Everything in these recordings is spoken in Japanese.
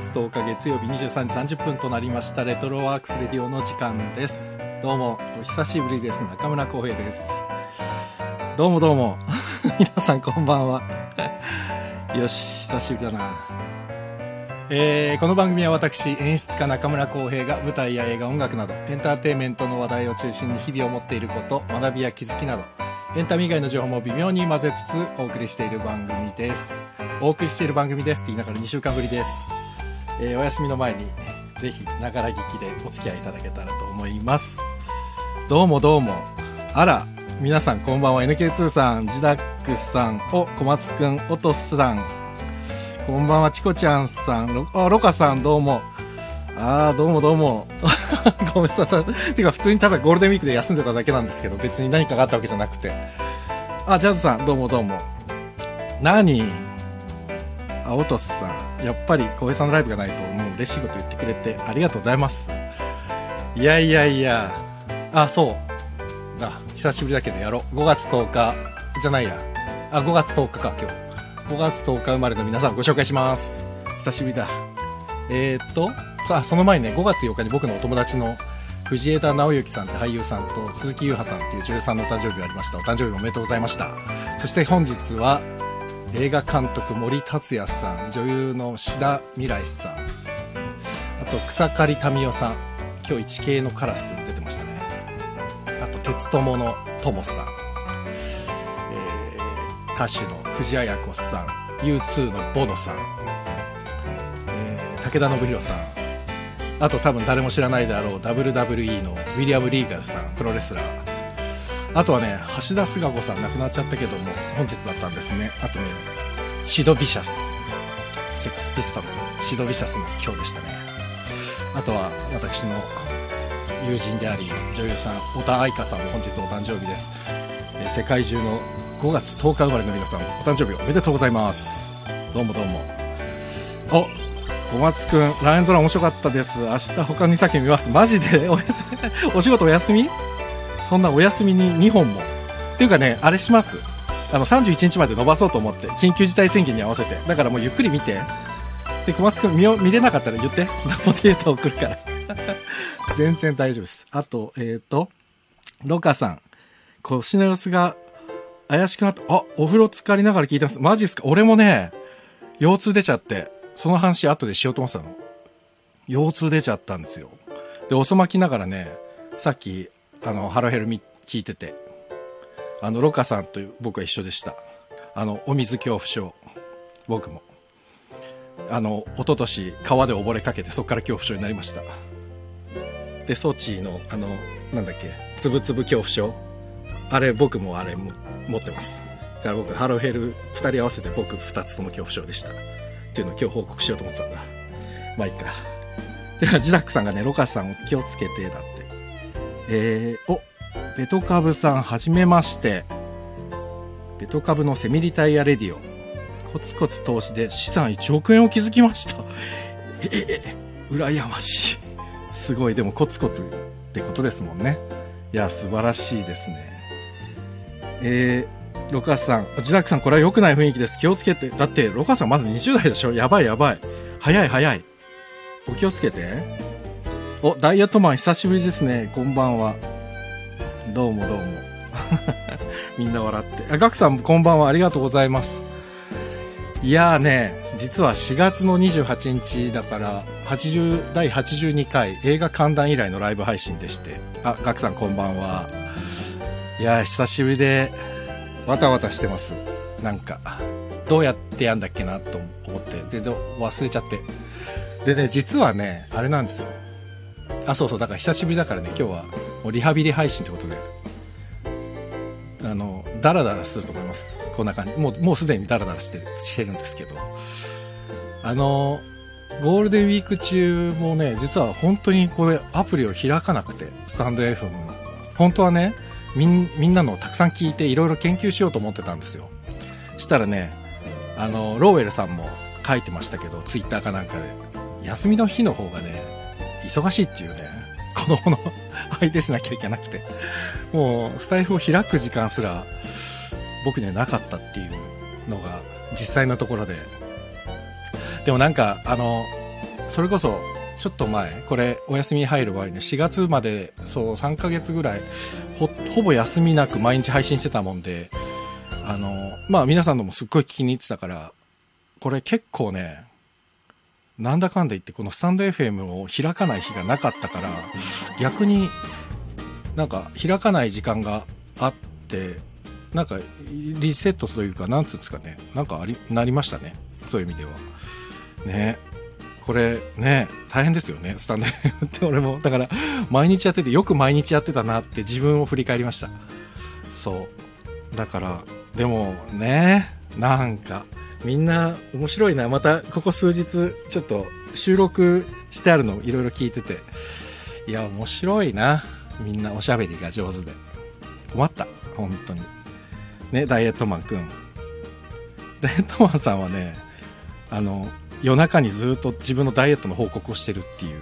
月10日月曜日23時30分となりました。レトロワークスレディオの時間です。どうもお久しぶりです。中村浩平です。どうもどうも。皆さんこんばんは。よし久しぶりだな。えー、この番組は私演出家中村浩平が舞台や映画音楽などエンターテインメントの話題を中心に日々を持っていること学びや気づきなどエンタメ以外の情報も微妙に混ぜつつお送りしている番組です。お送りしている番組ですって言いながら2週間ぶりです、えー、お休みの前にぜひながら聞きでお付き合いいただけたらと思いますどうもどうもあら皆さんこんばんは NK2 さんジダックさんお小松くんおとすさんこんばんはチコちゃんさんあロカさんどうもああ、どうもどうも。ごめんなさい。てか、普通にただゴールデンウィークで休んでただけなんですけど、別に何かがあったわけじゃなくて。あ、ジャズさん、どうもどうも。何、オトスさん。やっぱり、小平さんのライブがないと、もう嬉しいこと言ってくれて、ありがとうございます。いやいやいや。あ、そう。あ、久しぶりだけどやろう。5月10日、じゃないや。あ、5月10日か、今日。5月10日生まれの皆さんご紹介します。久しぶりだ。えー、っと、あその前にね5月8日に僕のお友達の藤枝直之さんって俳優さんと鈴木優葉さんっていう女優さんのお誕生日がありましたお誕生日おめでとうございましたそして本日は映画監督森達也さん女優の志田未来さん。あと草刈民代さん今日一系のカラス出てましたね。あと鉄友の友さん、えー、歌手の藤あや子さん U2 のボノさん、えー、武田信弘さん。あと多分誰も知らないであろう WWE のウィリアム・リーガルさんプロレスラー。あとはね橋田壽賀子さん亡くなっちゃったけども本日だったんですね。あとねシド・ビシャス。セックスピストルズシド・ビシャスの今日でしたね。あとは私の友人であり女優さん小田愛花さんも本日お誕生日です。え世界中の5月10日生まれの皆さんお誕生日おめでとうございます。どうもどうも。お小松くん、ライオンドラ面白かったです。明日他2作見ます。マジで？おやすみ、お仕事お休み？そんなお休みに2本も。っていうかね、あれします。あの、31日まで伸ばそうと思って、緊急事態宣言に合わせて。だからもうゆっくり見て。で、小松くん見見れなかったら言って。ポデータ送るから。全然大丈夫です。あと、えっ、ー、と、ロカさん。腰の様子が怪しくなった。あ、お風呂浸かりながら聞いてます。マジっすか？俺もね、腰痛出ちゃって。その話後でしようと思ってたの。腰痛出ちゃったんですよ。で、遅まきながらね、さっき、あの、ハロヘルミ聞いてて、あの、ロカさんと僕は一緒でした。あの、お水恐怖症。僕も。あの、一昨年川で溺れかけて、そこから恐怖症になりました。で、ソチの、あの、なんだっけ、つぶつぶ恐怖症。あれ、僕もあれも持ってます。だから僕、ハロヘル2人合わせて僕2つとも恐怖症でした。っていうのを今日報告しようと思ってたんだ。まあいいか。では、ジダックさんがね、ロカさんを気をつけて、だって。えー、お、ベトカブさん、はじめまして。ベトカブのセミリタイヤレディオ。コツコツ投資で資産1億円を築きました。えええ、羨ましい。すごい、でもコツコツってことですもんね。いや、素晴らしいですね。えー、ロカさん、ジダクさん、これは良くない雰囲気です。気をつけて。だって、ロカさんまだ20代でしょ？やばいやばい。早い早い。お気をつけて。お、ダイヤトマン久しぶりですね。こんばんは。どうもどうも。みんな笑って。あ、ガクさんこんばんは。ありがとうございます。いやーね、実は4月の28日だから、80、第82回映画観覧以来のライブ配信でして。あ、ガクさんこんばんは。いやー、久しぶりで、わたわたしてますなんかどうやってやんだっけなと思って全然忘れちゃってでね実はねあれなんですよあそうそうだから久しぶりだからね今日はもうリハビリ配信ってことで。あのダラダラすると思います。こんな感じ。もうもうすでにダラダラしてるしてるんですけど。あのゴールデンウィーク中もね実は本当にこれアプリを開かなくてスタンド FM の。本当はねみんなのをたくさん聞いていろいろ研究しようと思ってたんですよ。したらねあのローウェルさんも書いてましたけどツイッターかなんかで休みの日の方がね忙しいっていうね子供の相手しなきゃいけなくて。もうスタイフを開く時間すら僕にはなかったっていうのが実際のところで。でもなんかあのそれこそ、ちょっと前、これ、お休み入る前に、4月まで、そう、3ヶ月ぐらい、ほ、ほぼ休みなく毎日配信してたもんで、あの、まあ皆さんのもすっごい聞きに行ってたから、これ結構ね、なんだかんだ言ってこのスタンド FM を開かない日がなかったから、逆になんか開かない時間があって、なんかリセットというか、なんつうんですかね、なんかあり、なりましたね。そういう意味では。ね。これね、大変ですよね、スタンド FM って俺も。だから、毎日やってて、よく毎日やってたなって自分を振り返りました。そう。だから、でもね、なんか、みんな面白いな。また、ここ数日、ちょっと収録してあるのいろいろ聞いてて。いや、面白いな。みんなおしゃべりが上手で。困った。本当に。ね、ダイエットマンくん。ダイエットマンさんはね、あの、夜中にずっと自分のダイエットの報告をしてるっていう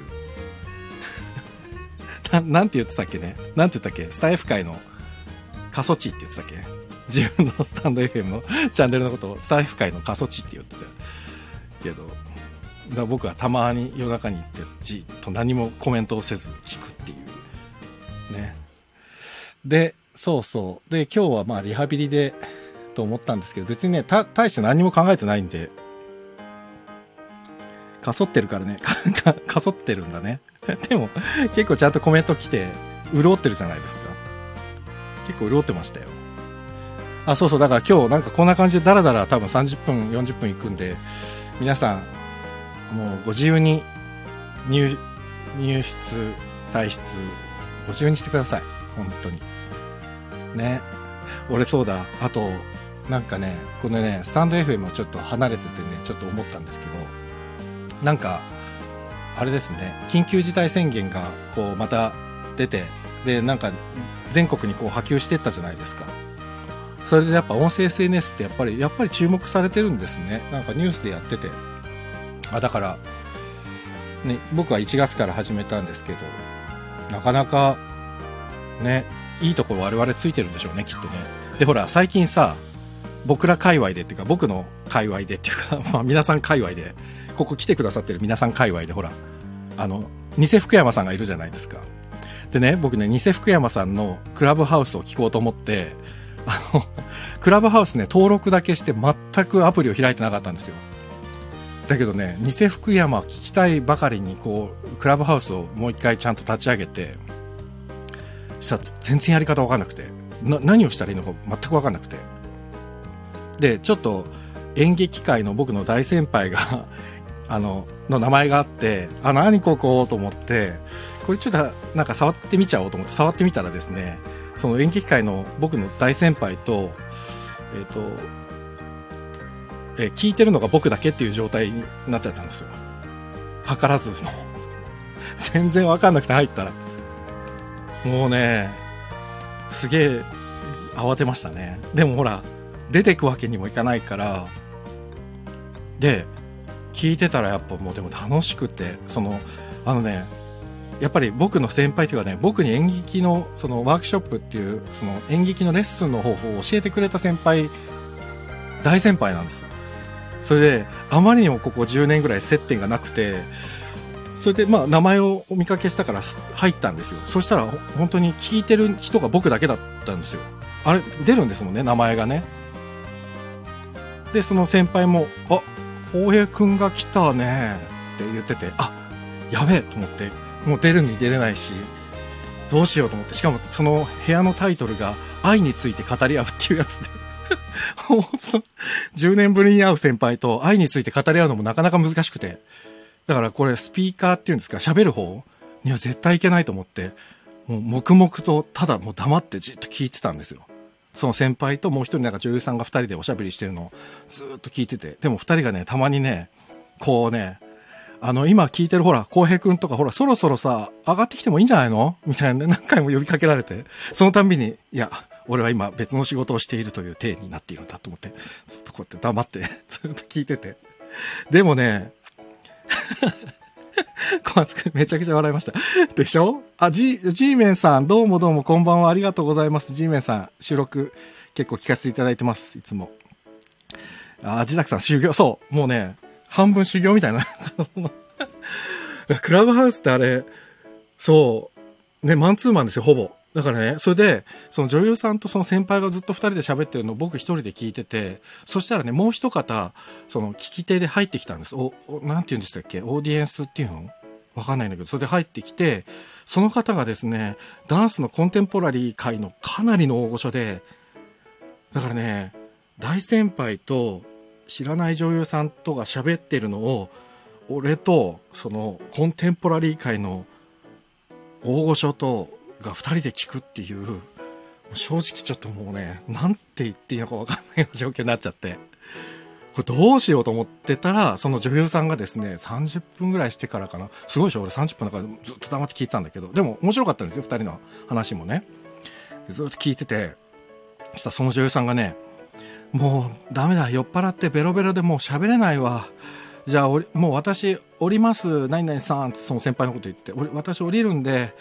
な。なんて言ってたっけね？なんて言ったっけ？スタイフ界の過疎地って言ってたっけ？自分のスタンド FM の チャンネルのことをスタイフ界の過疎地って言ってたけど、僕はたまに夜中に行ってじっと何もコメントをせず聞くっていう。ね。で、そうそう。で、今日はまあリハビリでと思ったんですけど、別にね、た、大して何も考えてないんで、かそってるからね、か、かそってるんだね。でも、結構ちゃんとコメント来て、潤ってるじゃないですか。結構潤ってましたよ。あ、そうそう、だから今日なんかこんな感じでダラダラ多分30分、40分いくんで、皆さん、もうご自由に入、入室、退室、ご自由にしてください。本当に。ね。俺そうだ。あと、なんかね、このね、スタンド FM をちょっと離れててね、ちょっと思ったんですけど、なんか、あれですね、緊急事態宣言が、こう、また出て、で、なんか、全国にこう波及してったじゃないですか。それでやっぱ音声 SNS ってやっぱり、やっぱり注目されてるんですね。なんかニュースでやってて。あ、だから、ね、僕は1月から始めたんですけど、なかなか、ね、いいところ我々ついてるんでしょうね、きっとね。で、ほら、最近さ、僕ら界隈でっていうか、僕の界隈でっていうか、まあ皆さん界隈で、ここ来てくださってる皆さん界隈でほら、あの、偽福山さんがいるじゃないですか。でね、僕ね、偽福山さんのクラブハウスを聞こうと思って、あの、クラブハウスね、登録だけして全くアプリを開いてなかったんですよ。だけどね、偽福山聞きたいばかりに、こう、クラブハウスをもう一回ちゃんと立ち上げて、したら全然やり方わかんなくて、な、何をしたらいいのか全くわかんなくて。で、ちょっと演劇界の僕の大先輩が あの、の名前があって、あ、何ここ？と思って、これちょっとなんか触ってみちゃおうと思って触ってみたらですね、その演劇界の僕の大先輩と、えっ、ー、と、えー、聞いてるのが僕だけっていう状態になっちゃったんですよ。図らずも。全然わかんなくて入ったら。もうね、すげえ慌てましたね。でもほら、出てくわけにもいかないから、で、聞いてたらやっぱもうでも楽しくて、その、あのね、やっぱり僕の先輩というかね、僕に演劇のそのワークショップっていう、その演劇のレッスンの方法を教えてくれた先輩、大先輩なんです。それで、あまりにもここ10年ぐらい接点がなくて、それでまあ名前をお見かけしたから入ったんですよ。そしたら本当に聞いてる人が僕だけだったんですよ。あれ、出るんですもんね、名前がね。で、その先輩も、あ、浩平くんが来たねって言ってて、あ、やべえと思って、もう出るに出れないし、どうしようと思って、しかもその部屋のタイトルが愛について語り合うっていうやつで。10年ぶりに会う先輩と愛について語り合うのもなかなか難しくて、だからこれスピーカーっていうんですか、喋る方？には絶対いけないと思って、もう黙々とただもう黙ってじっと聞いてたんですよ。その先輩ともう一人なんか女優さんが二人でおしゃべりしてるのをずっと聞いてて、でも二人がね、たまにね、こうね、あの、今聞いてるほら、浩平くんとかほら、そろそろさ、上がってきてもいいんじゃないの？みたいな、ね、何回も呼びかけられて、そのたんびに、いや、俺は今別の仕事をしているという体になっているんだと思って、ずっとこうやって黙って、ずっと聞いてて。でもね、小松くんめちゃくちゃ笑いました。でしょ？あ、G、G メンさん、どうもどうもこんばんは。ありがとうございます。G メンさん、収録結構聞かせていただいてます。いつも。あ、ジダクさん、修行、そう。もうね、半分修行みたいな。クラブハウスってあれ、そう、ね、マンツーマンですよ、ほぼ。だからね、それで、その女優さんとその先輩がずっと二人で喋ってるのを僕一人で聞いてて、そしたらね、もう一方、その聞き手で入ってきたんです。お、おなんて言うんでしたっけ？オーディエンスっていうの？わかんないんだけど、それで入ってきて、その方がですね、ダンスのコンテンポラリー界のかなりの大御所で、だからね、大先輩と知らない女優さんとが喋ってるのを、俺とそのコンテンポラリー界の大御所とが2人で聞くっていう正直ちょっともうねなんて言っていいのか分かんないような状況になっちゃって。これどうしようと思ってたらその女優さんがですね30分ぐらいしてからかな。すごいでしょ？俺30分だからずっと黙って聞いてたんだけど。でも面白かったんですよ2人の話もね。ずっと聞いててそしたらその女優さんがねもうダメだ酔っ払ってベロベロでもう喋れないわ。じゃあもう私降ります。何々さんってその先輩のこと言って。私降りるんで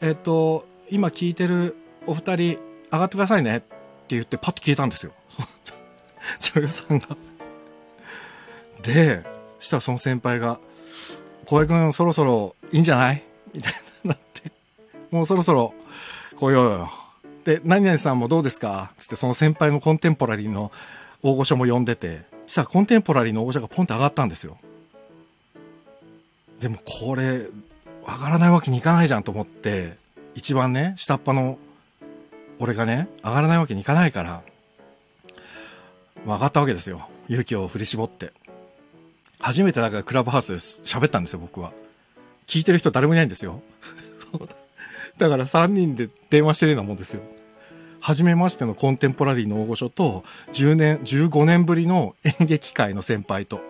えっと今聞いてるお二人上がってくださいね。って言ってパッと消えたんですよ。女優さんが。でしたらその先輩が「小江君そろそろいいんじゃない?」みたいになって「もうそろそろ来ようよ」で「何々さんもどうですか?」つってその先輩のコンテンポラリーの大御所も呼んでてしたらコンテンポラリーの大御所がポンって上がったんですよ。でもこれ上がらないわけにいかないじゃんと思って一番ね下っ端の俺がね上がらないわけにいかないから上がったわけですよ。勇気を振り絞って。初めてだからクラブハウスで喋ったんですよ僕は。聞いてる人誰もいないんですよ。だから3人で電話してるようなもんですよ初めましてのコンテンポラリーの大御所と、10年、15年ぶりの演劇界の先輩と、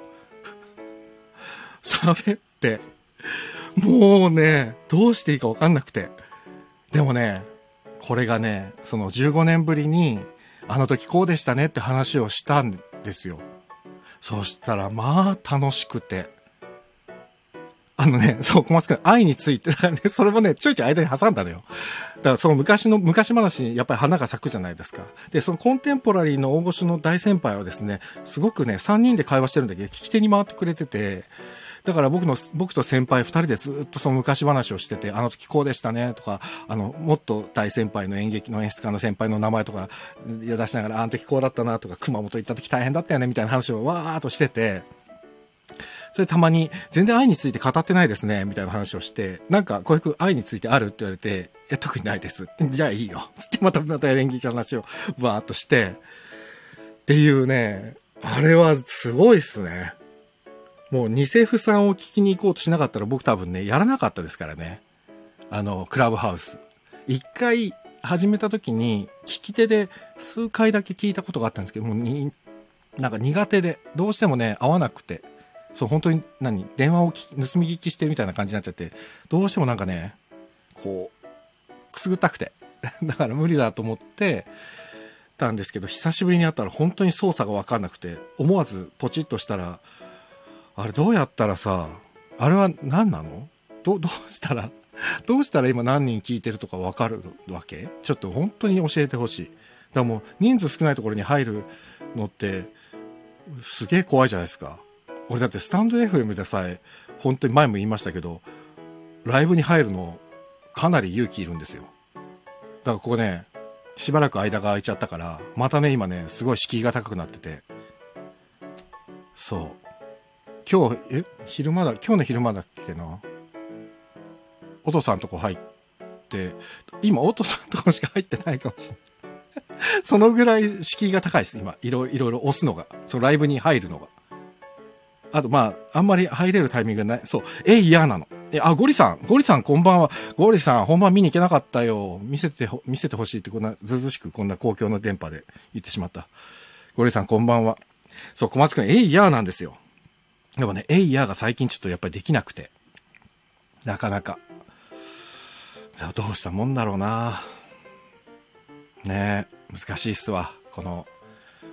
喋って、もうね、どうしていいかわかんなくて。でもね、これがね、その15年ぶりに、あの時こうでしたねって話をしたんですよ。そしたら、まあ楽しくて。あのね、そう、小松くん、愛について、だからね、それもね、ちょいちょい間に挟んだのよ。だからその昔の、昔話にやっぱり花が咲くじゃないですか。で、そのコンテンポラリーの大御所の大先輩はですね、すごくね、3人で会話してるんだけど、聞き手に回ってくれてて、だから僕の、僕と先輩2人でずっとその昔話をしてて、あの時こうでしたねとか、あの、もっと大先輩の演劇の演出家の先輩の名前とか、出しながら、あの時こうだったなとか、熊本行った時大変だったよねみたいな話をわーっとしてて、それたまに、全然愛について語ってないですね、みたいな話をして、なんか、こういう愛についてあるって言われて、いや、特にないです。じゃあいいよ。つってまた、また演劇の話をバーっとして、っていうね、あれはすごいっすね。もう、偽フさんを聞きに行こうとしなかったら僕多分ね、やらなかったですからね。あの、クラブハウス。一回始めた時に、聞き手で数回だけ聞いたことがあったんですけども、に、なんか苦手で、どうしてもね、合わなくて。そう、本当に何、電話を盗み聞きしてるみたいな感じになっちゃって、どうしてもなんかね、こう、くすぐったくて。だから無理だと思ってたんですけど、久しぶりに会ったら本当に操作がわかんなくて、思わずポチッとしたら、あれどうやったらさ、あれは何なの？ど、どうしたら、どうしたら今何人聞いてるとかわかるわけ？ちょっと本当に教えてほしい。だからもう人数少ないところに入るのって、すげえ怖いじゃないですか。俺だってスタンド FM でさえ、本当に前も言いましたけど、ライブに入るの、かなり勇気いるんですよ。だからここね、しばらく間が空いちゃったから、またね、今ね、すごい敷居が高くなってて。そう。今日、え？昼間だ、今日の昼間だっけな？お父さんとこ入って、今、お父さんとこしか入ってないかもしれない。そのぐらい敷居が高いです、今。いろいろ押すのが。そのライブに入るのが。あと、まあ、あんまり入れるタイミングない。そう。え、嫌なの。え、あ、ゴリさん。ゴリさんこんばんは。ゴリさん、本番見に行けなかったよ。見せて、見せてほしいってこんな、ずうずしくこんな公共の電波で言ってしまった。ゴリさんこんばんは。そう、小松くん、えいやーなんですよ。でもね、えいやーが最近ちょっとやっぱりできなくて。なかなか。どうしたもんだろうなねえ、難しいっすわ。この、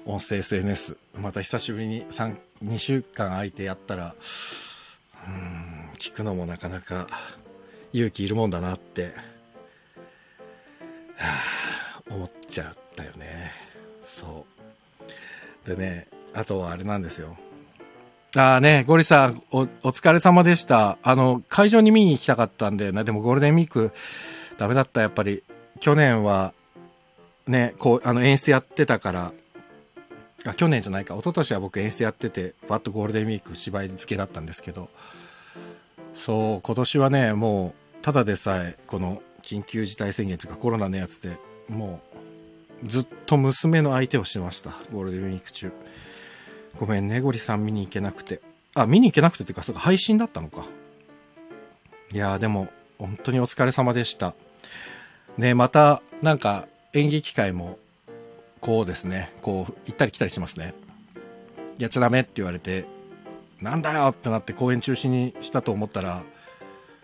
音声 SNS。また久しぶりに3、2週間空いてやったら、うん、聞くのもなかなか勇気いるもんだなって、はあ、思っちゃったよね。そう。でね、あとはあれなんですよ。ああね、ゴリさん、お、お疲れ様でした。あの、会場に見に行きたかったんだよね。でもゴールデンウィーク、ダメだった、やっぱり。去年は、ね、こう、あの、演出やってたから、あ、去年じゃないか、一昨年は僕演出やってて、わっとゴールデンウィーク芝居付けだったんですけど、そう、今年はね、もう、ただでさえ、この、緊急事態宣言というかコロナのやつで、もう、ずっと娘の相手をしてました、ゴールデンウィーク中。ごめんね、ゴリさん見に行けなくて。あ、見に行けなくてっていうか、そうか、配信だったのか。いやー、でも、本当にお疲れ様でした。ね、また、なんか、演劇会も、こうですね、こう、行ったり来たりしますね。やっちゃダメって言われて、なんだよってなって公演中止にしたと思ったら、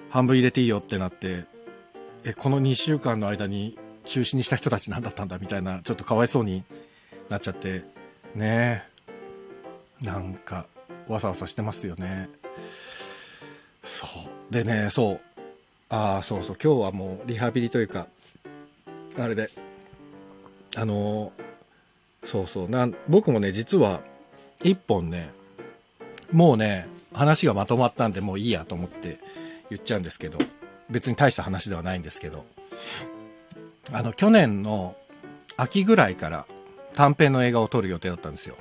半分入れていいよってなって、え、この2週間の間に中止にした人たち何だったんだみたいな、ちょっとかわいそうになっちゃって、ねえ。なんか、わさわさしてますよね。そう。でね、そう。ああ、そうそう。今日はもうリハビリというか、あれで、あのそうそう。な、僕もね、実は、一本ね、もうね、話がまとまったんで、もういいやと思って言っちゃうんですけど、別に大した話ではないんですけど、あの、去年の秋ぐらいから短編の映画を撮る予定だったんですよ。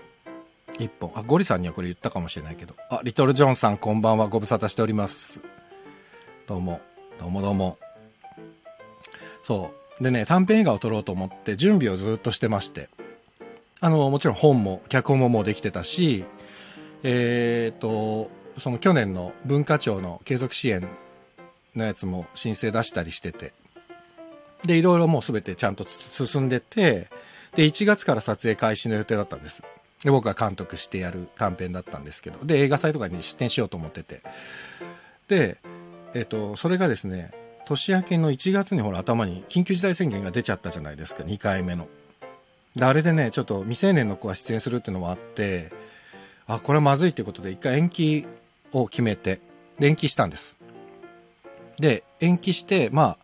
一本。あ、ゴリさんにはこれ言ったかもしれないけど。あ、リトルジョンさんこんばんは。ご無沙汰しております。どうも。どうもどうも。そう。でね、短編映画を撮ろうと思って準備をずっとしてまして。あの、もちろん本も、脚本ももうできてたし、えっ、と、その去年の文化庁の継続支援のやつも申請出したりしてて。で、いろいろもうすべてちゃんと進んでて、で、1月から撮影開始の予定だったんです。で、僕が監督してやる短編だったんですけど、で、映画祭とかに出展しようと思ってて。で、えっ、と、それがですね、年明けの1月にほら頭に緊急事態宣言が出ちゃったじゃないですか、2回目の。で、あれでね、ちょっと未成年の子が出演するっていうのもあって、あ、これはまずいってことで一回延期を決めて、延期したんです。で、延期して、まあ、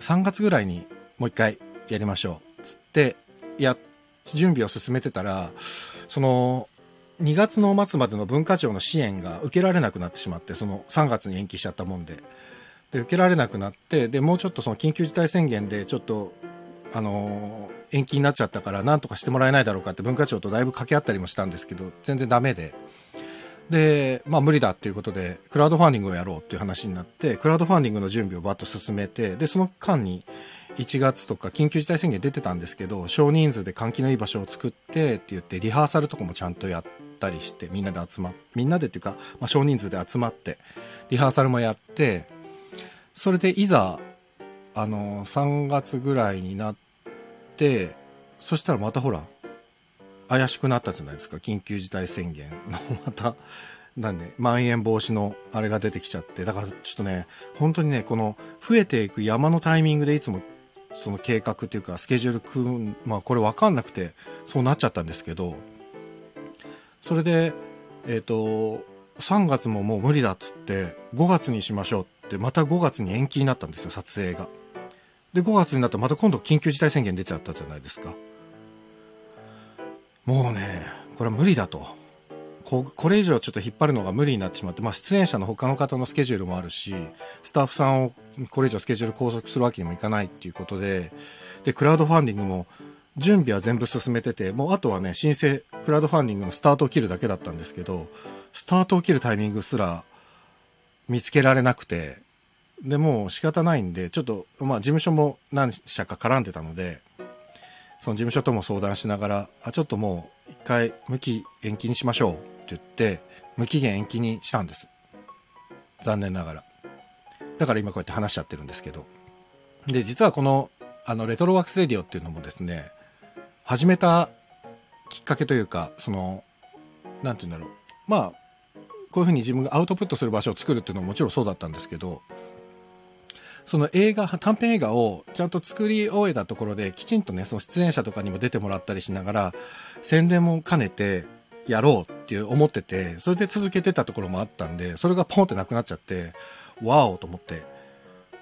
3月ぐらいにもう一回やりましょう。つって、や、準備を進めてたら、その、2月の末までの文化庁の支援が受けられなくなってしまって、その3月に延期しちゃったもんで。で、受けられなくなって、で、もうちょっとその緊急事態宣言でちょっと、あの延期になっちゃったから何とかしてもらえないだろうかって文化庁とだいぶ掛け合ったりもしたんですけど、全然ダメで。で、まあ無理だっていうことで、クラウドファンディングをやろうっていう話になって、クラウドファンディングの準備をバッと進めて、で、その間に1月とか緊急事態宣言出てたんですけど、少人数で換気のいい場所を作ってって言って、リハーサルとかもちゃんとやったりして、みんなで集ま、みんなでっていうか、まあ少人数で集まって、リハーサルもやって、それでいざ、あの、3月ぐらいになって、そしたらまたほら、怪しくなったじゃないですか、緊急事態宣言の、また、なんで、まん延防止のあれが出てきちゃって、だからちょっとね、本当にね、この増えていく山のタイミングでいつもその計画っていうかスケジュール組、まあこれわかんなくてそうなっちゃったんですけど、それで、えっ、と、3月ももう無理だっつって、5月にしましょうって、また5月に延期になったんですよ、撮影が。で、5月になったらまた今度緊急事態宣言出ちゃったじゃないですか。もうね、これは無理だと。ここれ以上ちょっと引っ張るのが無理になってしまって、まあ出演者の他の方のスケジュールもあるし、スタッフさんをこれ以上スケジュール拘束するわけにもいかないっていうことで、で、クラウドファンディングも準備は全部進めてて、もうあとはね、申請、クラウドファンディングのスタートを切るだけだったんですけど、スタートを切るタイミングすら見つけられなくて、で、もう仕方ないんで、ちょっと、まあ事務所も何社か絡んでたので、その事務所とも相談しながら、あ、ちょっともう一回無期延期にしましょうって言って、無期限延期にしたんです。残念ながら。だから今こうやって話しちゃってるんですけど。で、実はこの、あの、レトロワークスレディオっていうのもですね、始めたきっかけというか、その、なんて言うんだろう。まあ、こういうふうに自分がアウトプットする場所を作るっていうのももちろんそうだったんですけど、その映画、短編映画をちゃんと作り終えたところで、きちんとね、その出演者とかにも出てもらったりしながら、宣伝も兼ねてやろうっていう思ってて、それで続けてたところもあったんで、それがポンってなくなっちゃって、ワオと思って、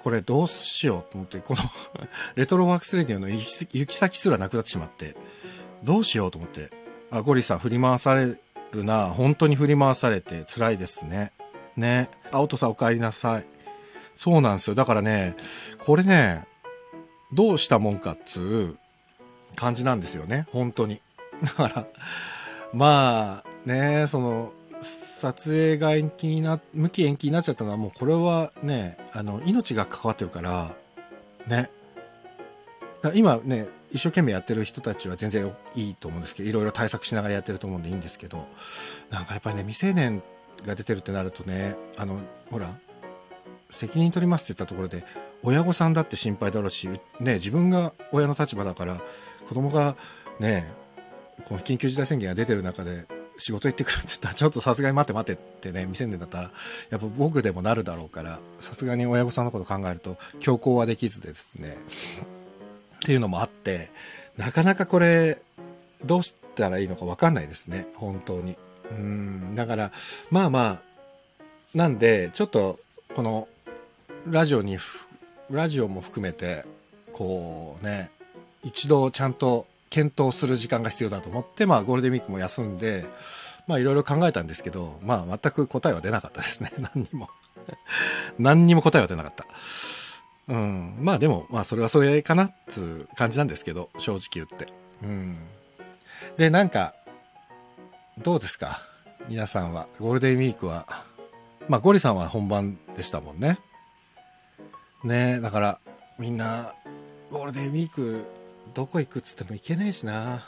これどうしようと思って、この レトロワークスレディオの行き行き先すらなくなってしまって、どうしようと思って、あ、ゴリさん振り回されるな。本当に振り回されて辛いですね。ね。あ、おとさんお帰りなさい。そうなんですよ。だからね、これね、どうしたもんかっつう感じなんですよね。本当に。だから、まあ、ね、その、撮影が延期にな、無期延期になっちゃったのはもうこれはね、あの、命が関わってるから、ね。今ね、一生懸命やってる人たちは全然いいと思うんですけど、いろいろ対策しながらやってると思うんでいいんですけど、なんかやっぱりね、未成年が出てるってなるとね、あの、ほら、責任取りますって言ったところで、親御さんだって心配だろうし、ね、自分が親の立場だから、子供がね、この緊急事態宣言が出てる中で、仕事行ってくるって言ったら、ちょっとさすがに待って待ってってね、未成年だったら、やっぱ僕でもなるだろうから、さすがに親御さんのこと考えると、強行はできずでですね、っていうのもあって、なかなかこれ、どうしたらいいのかわかんないですね、本当に。うん、だから、まあまあ、なんで、ちょっと、この、ラジオに、ラジオも含めて、こうね、一度ちゃんと検討する時間が必要だと思って、まあゴールデンウィークも休んで、まあいろいろ考えたんですけど、まあ全く答えは出なかったですね。何にも何にも答えは出なかった。うん。まあでも、まあそれはそれかなっつう感じなんですけど、正直言って。うん。で、なんか、どうですか？皆さんは。ゴールデンウィークは。まあゴリさんは本番でしたもんね。ねだからみんなゴールデンウィークどこ行くっつっても行けねえしな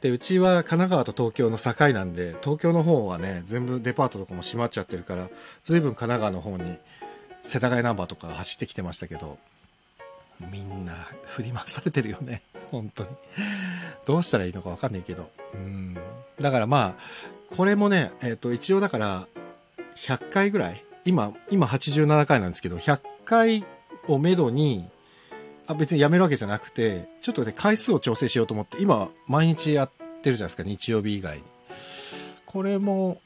でうちは神奈川と東京の境なんで東京の方はね全部デパートとかも閉まっちゃってるから随分神奈川の方に世田谷ナンバーとか走ってきてましたけどみんな振り回されてるよね 本当にどうしたらいいのか分かんないけどうんだからまあこれもねえっ、ー、と一応だから100回ぐらい今今87回なんですけど100回をめどにあ別にやめるわけじゃなくて、ちょっとね、回数を調整しようと思って、今、毎日やってるじゃないですか、日曜日以外に。これも、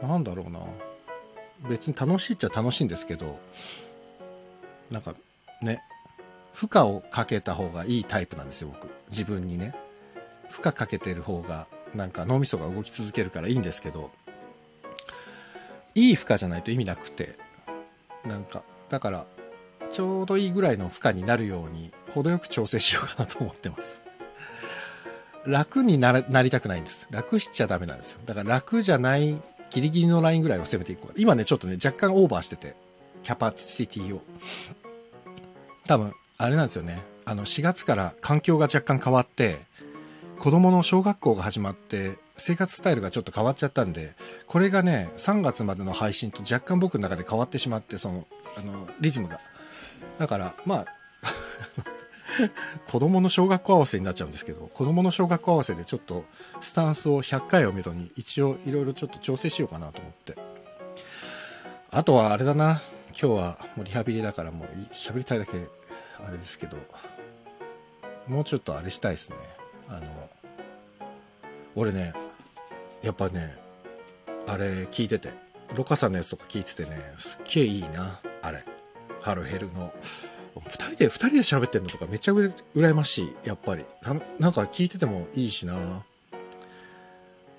なんだろうな。別に楽しいっちゃ楽しいんですけど、なんか、ね、負荷をかけた方がいいタイプなんですよ、僕。自分にね。負荷かけてる方が、なんか脳みそが動き続けるからいいんですけど、いい負荷じゃないと意味なくて、なんか、だから、ちょうどいいぐらいの負荷になるように、程よく調整しようかなと思ってます。楽になりたくないんです。楽しちゃダメなんですよ。だから楽じゃないギリギリのラインぐらいを攻めていこう。今ね、ちょっとね、若干オーバーしてて、キャパシティを。多分、あれなんですよね。あの、4月から環境が若干変わって、子供の小学校が始まって、生活スタイルがちょっと変わっちゃったんで、これがね、3月までの配信と若干僕の中で変わってしまって、その、あの、リズムが。だからまあ 子供の小学校合わせになっちゃうんですけど子供の小学校合わせでちょっとスタンスを100回をめどに一応いろいろちょっと調整しようかなと思って。あとはあれだな。今日はもうリハビリだからもう喋りたいだけあれですけど。もうちょっとあれしたいですね。あの俺ねやっぱねあれ聞いてて。ロカさんのやつとか聞いててねすっげえいいな。あれ。ハルヘルの。二人で、二人で喋ってんのとかめっちゃうら羨ましい、やっぱり。ななんか聞いててもいいしな。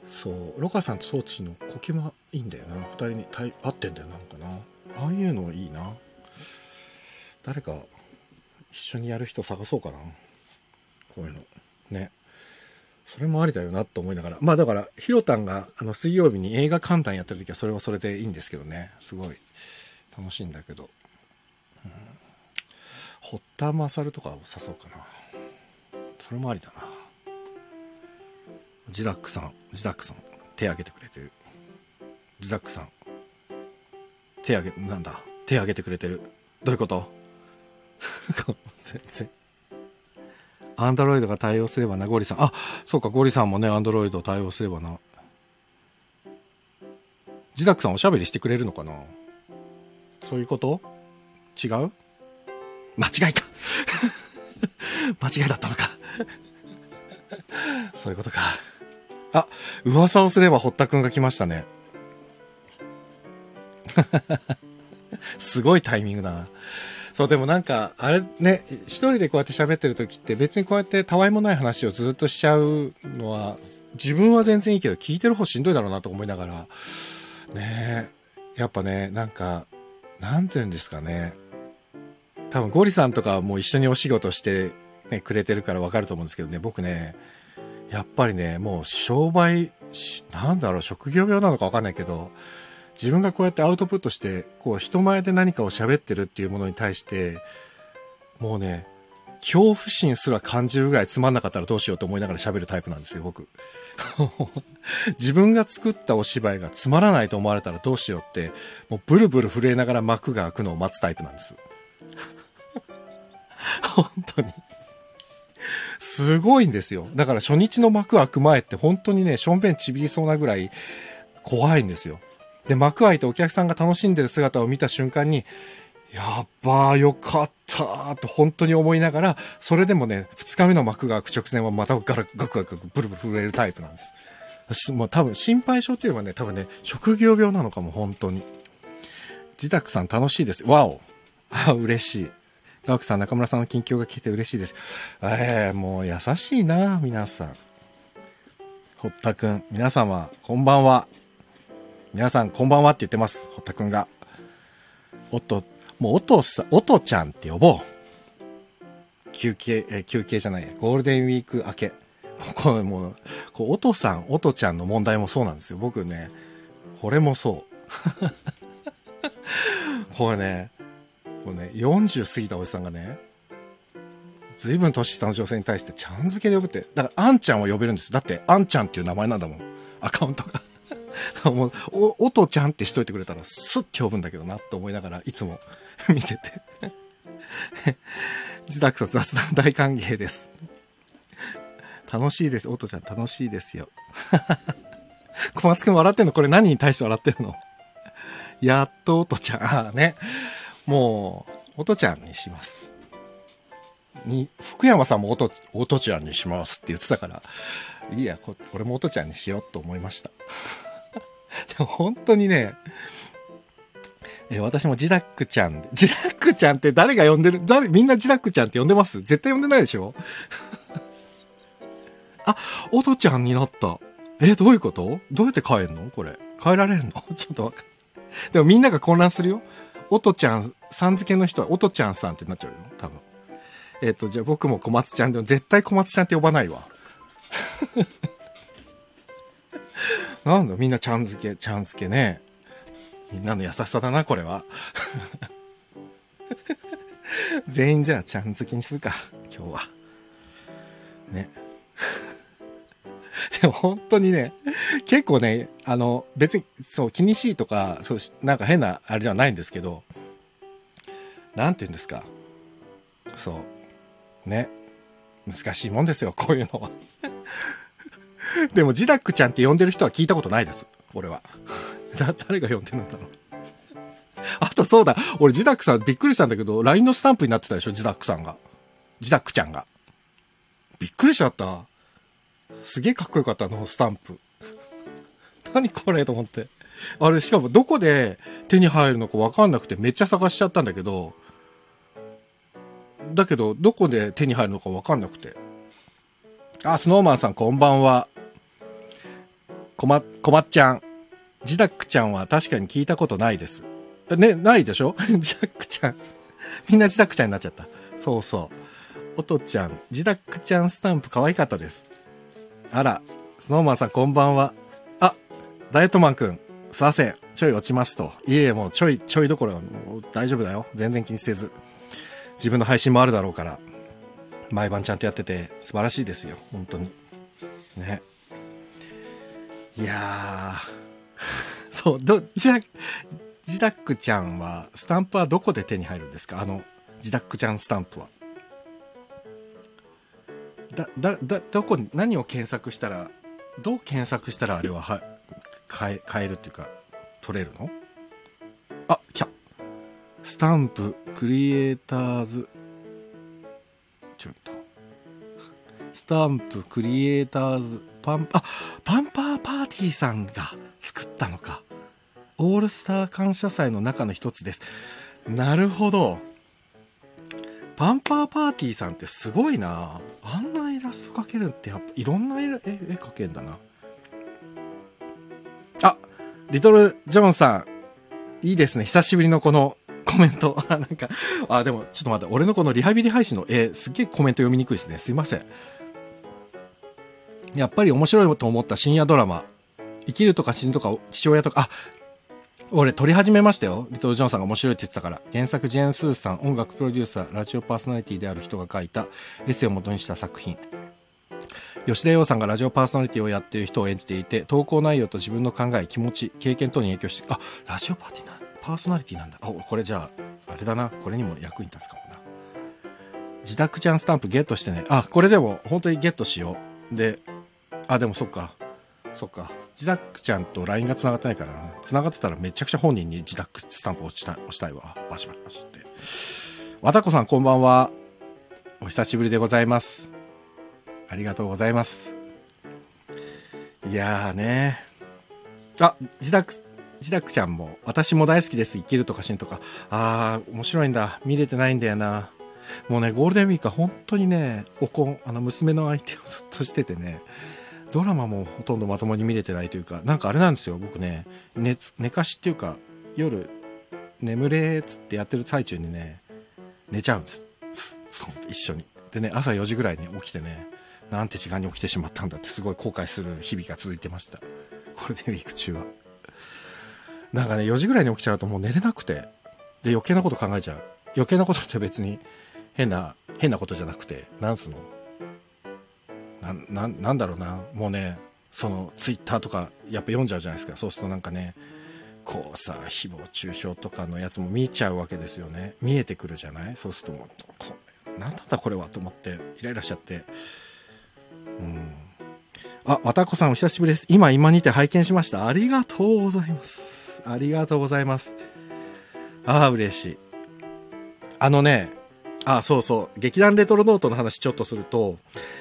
そう、ロカさんと装置の呼吸もいいんだよな。二人に合ってんだよ、なんかな。ああいうのいいな。誰か一緒にやる人探そうかな。こういうの。ね。それもありだよなと思いながら。まあだから、ヒロタンがあの水曜日に映画観覧やってる時はそれはそれでいいんですけどね。すごい楽しいんだけど。うん堀田勝とかを誘うかな。それもありだな。ジダックさんジダックさん手挙げてくれてる。ジダックさん手挙げなんだ？手挙げてくれてる。どういうこと？全然アンドロイドが対応すればな。ゴリさん。あそうかゴリさんもねアンドロイド対応すればな。ジダックさんおしゃべりしてくれるのかな？そういうこと？違う？間違いか 間違いだったのかそういうことか。あ、噂をすれば堀田くんが来ましたね。すごいタイミングだな。そう、でもなんか、あれね、一人でこうやって喋ってる時って別にこうやってたわいもない話をずっとしちゃうのは、自分は全然いいけど、聞いてる方しんどいだろうなと思いながら、ねやっぱね、なんか、なんて言うんですかね。多分ゴリさんとかも一緒にお仕事してね、くれてるからわかると思うんですけどね、僕ね、やっぱりね、もう商売、なんだろう、職業病なのかわかんないけど、自分がこうやってアウトプットして、こう人前で何かを喋ってるっていうものに対して、もうね、恐怖心すら感じるぐらいつまんなかったらどうしようと思いながら喋るタイプなんですよ、僕。自分が作ったお芝居がつまらないと思われたらどうしようって、もうブルブル震えながら幕が開くのを待つタイプなんです。本当に。すごいんですよ。だから初日の幕開く前って本当にね、しょんべんちびりそうなぐらい怖いんですよ。で、幕開いてお客さんが楽しんでる姿を見た瞬間に、やっばーよかったーと本当に思いながら、それでもね、二日目の幕が開く直前はまたガラガクガクブルブル震えるタイプなんです。もう多分心配性っていうのはね、多分ね、職業病なのかも、本当に。自宅さん楽しいです。わお。あ、嬉しい。ガクさん、中村さんの近況が聞いて嬉しいです。ええー、もう優しいな、皆さん。堀田くん、皆様、こんばんは。皆さん、こんばんはって言ってます。堀田くんが。おっと、もうおとさ、おとちゃんって呼ぼう。休憩、え休憩じゃない、ゴールデンウィーク明け。これもう、こう、おとさん、おとちゃんの問題もそうなんですよ。僕ね、これもそう。これね、こうね、40過ぎたおじさんがね、ずいぶん年下の女性に対してちゃん付けで呼ぶって。だから、あんちゃんは呼べるんですだって、あんちゃんっていう名前なんだもん。アカウントが。もう、お、おとちゃんってしといてくれたら、スッて呼ぶんだけどな、と思いながら、いつも 見てて 自宅と雑談大歓迎です。楽しいです。おとちゃん楽しいですよ。小松くん笑ってんのこれ何に対して笑ってるの？やっとおとちゃん。ああね。もう、おとちゃんにします。に、福山さんもおと、おとちゃんにしますって言ってたから、いいや、こ俺もおとちゃんにしようと思いました。でも本当にね、え私もジダックちゃん、ジダックちゃんって誰が呼んでる？誰、みんなジダックちゃんって呼んでます？絶対呼んでないでしょ？あ、おとちゃんになった。え、どういうこと？どうやって帰んの？これ。帰られるの？ちょっとわかんないでもみんなが混乱するよ。おとちゃん、さん付けの人はおとちゃんさんってなっちゃうよ。多分。えっ、ー、と、じゃあ僕も小松ちゃんでも絶対小松ちゃんって呼ばないわ。なんだみんなちゃん付け、ちゃん付けね。みんなの優しさだな、これは。全員じゃあちゃん付けにするか、今日は。ね。でも本当にね、結構ね、あの、別に、そう、気にしいとか、そう、なんか変なあれじゃないんですけど、なんて言うんですか。そう。ね。難しいもんですよ、こういうのは。でも、ジダックちゃんって呼んでる人は聞いたことないです。俺は。だ、誰が呼んでるんだろう。あとそうだ、俺ジダックさんびっくりしたんだけど、LINE のスタンプになってたでしょ、ジダックさんが。ジダックちゃんが。びっくりしちゃった。すげえかっこよかった、のスタンプ。何これと思って。あれ、しかもどこで手に入るのかわかんなくてめっちゃ探しちゃったんだけど、だけど、どこで手に入るのかわかんなくて。あ、スノーマンさんこんばんは。こま、こまっちゃん。ジダックちゃんは確かに聞いたことないです。ね、ないでしょ？ジダックちゃん。みんなジダックちゃんになっちゃった。そうそう。おとちゃん、ジダックちゃんスタンプ可愛かったです。あら、スノーマンさんこんばんは。あ、ダイエットマンくん、すいません。ちょい落ちますと。いえいえ、もうちょい、ちょいどころ大丈夫だよ。全然気にせず。自分の配信もあるだろうから。毎晩ちゃんとやってて素晴らしいですよ。本当に。ね。いやー。そう、ど、じゃ、ジダックちゃんは、スタンプはどこで手に入るんですか？あの、ジダックちゃんスタンプは。だ、だ、だ、どこに、何を検索したら、どう検索したらあれは、は、買え、買えるっていうか、取れるの？あ、来た。スタンプ、クリエイターズ、ちょっと。スタンプ、クリエイターズ、パン、あ、パンパーパーティーさんが作ったのか。オールスター感謝祭の中の一つです。なるほど。パンパーパーティーさんってすごいなあんなラスト描けるってやっぱいろんな絵絵描けんだなあリトル・ジョンさんいいですね久しぶりのこの コメント。あ、なんか、あ、でも、ちょっと待って、俺のこのリハビリ配信の絵、すっげえコメント読みにくいですね。すいません。やっぱり面白いと思った深夜ドラマ。生きるとか死ぬとか父親とか、あ、俺撮り始めましたよ。リトル・ジョンさんが面白いって言ってたから。原作ジェーン・スーさん、音楽プロデューサー、ラジオパーソナリティである人が書いたエッセイを元にした作品。吉田洋さんがラジオパーソナリティをやっている人を演じていて、投稿内容と自分の考え、気持ち、経験等に影響して、あ、ラジオパーティーな、パーソナリティなんだ。あ、これじゃあ、あれだな。これにも役に立つかもな。自宅ちゃんスタンプゲットしてね。あ、これでも本当にゲットしよう。で、あ、でもそっか。そっか。自宅ちゃんと LINE が繋がってないから。繋がってたらめちゃくちゃ本人に自宅スタンプ押した押したいわ。バシバシバシって。和田子さんこんばんは。お久しぶりでございます。ありがとうございます。いやーね。あ、自宅、自宅ちゃんも、私も大好きです。生きるとか死ぬとか。あー、面白いんだ。見れてないんだよな。もうね、ゴールデンウィークは本当にね、おこん、あの、娘の相手をずっとしててね、ドラマもほとんどまともに見れてないというか、なんかあれなんですよ、僕ね、寝、寝かしっていうか、夜、眠れっつってやってる最中にね、寝ちゃうんです。そう、一緒に。でね、朝4時ぐらいに起きてね、なんて時間に起きてしまったんだってすごい後悔する日々が続いてました。これでウィーク中は。なんかね、4時ぐらいに起きちゃうともう寝れなくて、で、余計なこと考えちゃう。余計なことって別に変な、変なことじゃなくて、なんすの？な、な、なんだろうな、もうね、そのツイッターとかやっぱ読んじゃうじゃないですか。そうするとなんかね、こうさ、誹謗中傷とかのやつも見ちゃうわけですよね。見えてくるじゃない？そうするともう、なんだったこれはと思ってイライラしちゃって。うん。あ、わたこさんお久しぶりです。今今にて拝見しました。ありがとうございます。ありがとうございます。ああ、嬉しい。あのね、あ、そうそう。劇団レトロノートの話ちょっとすると、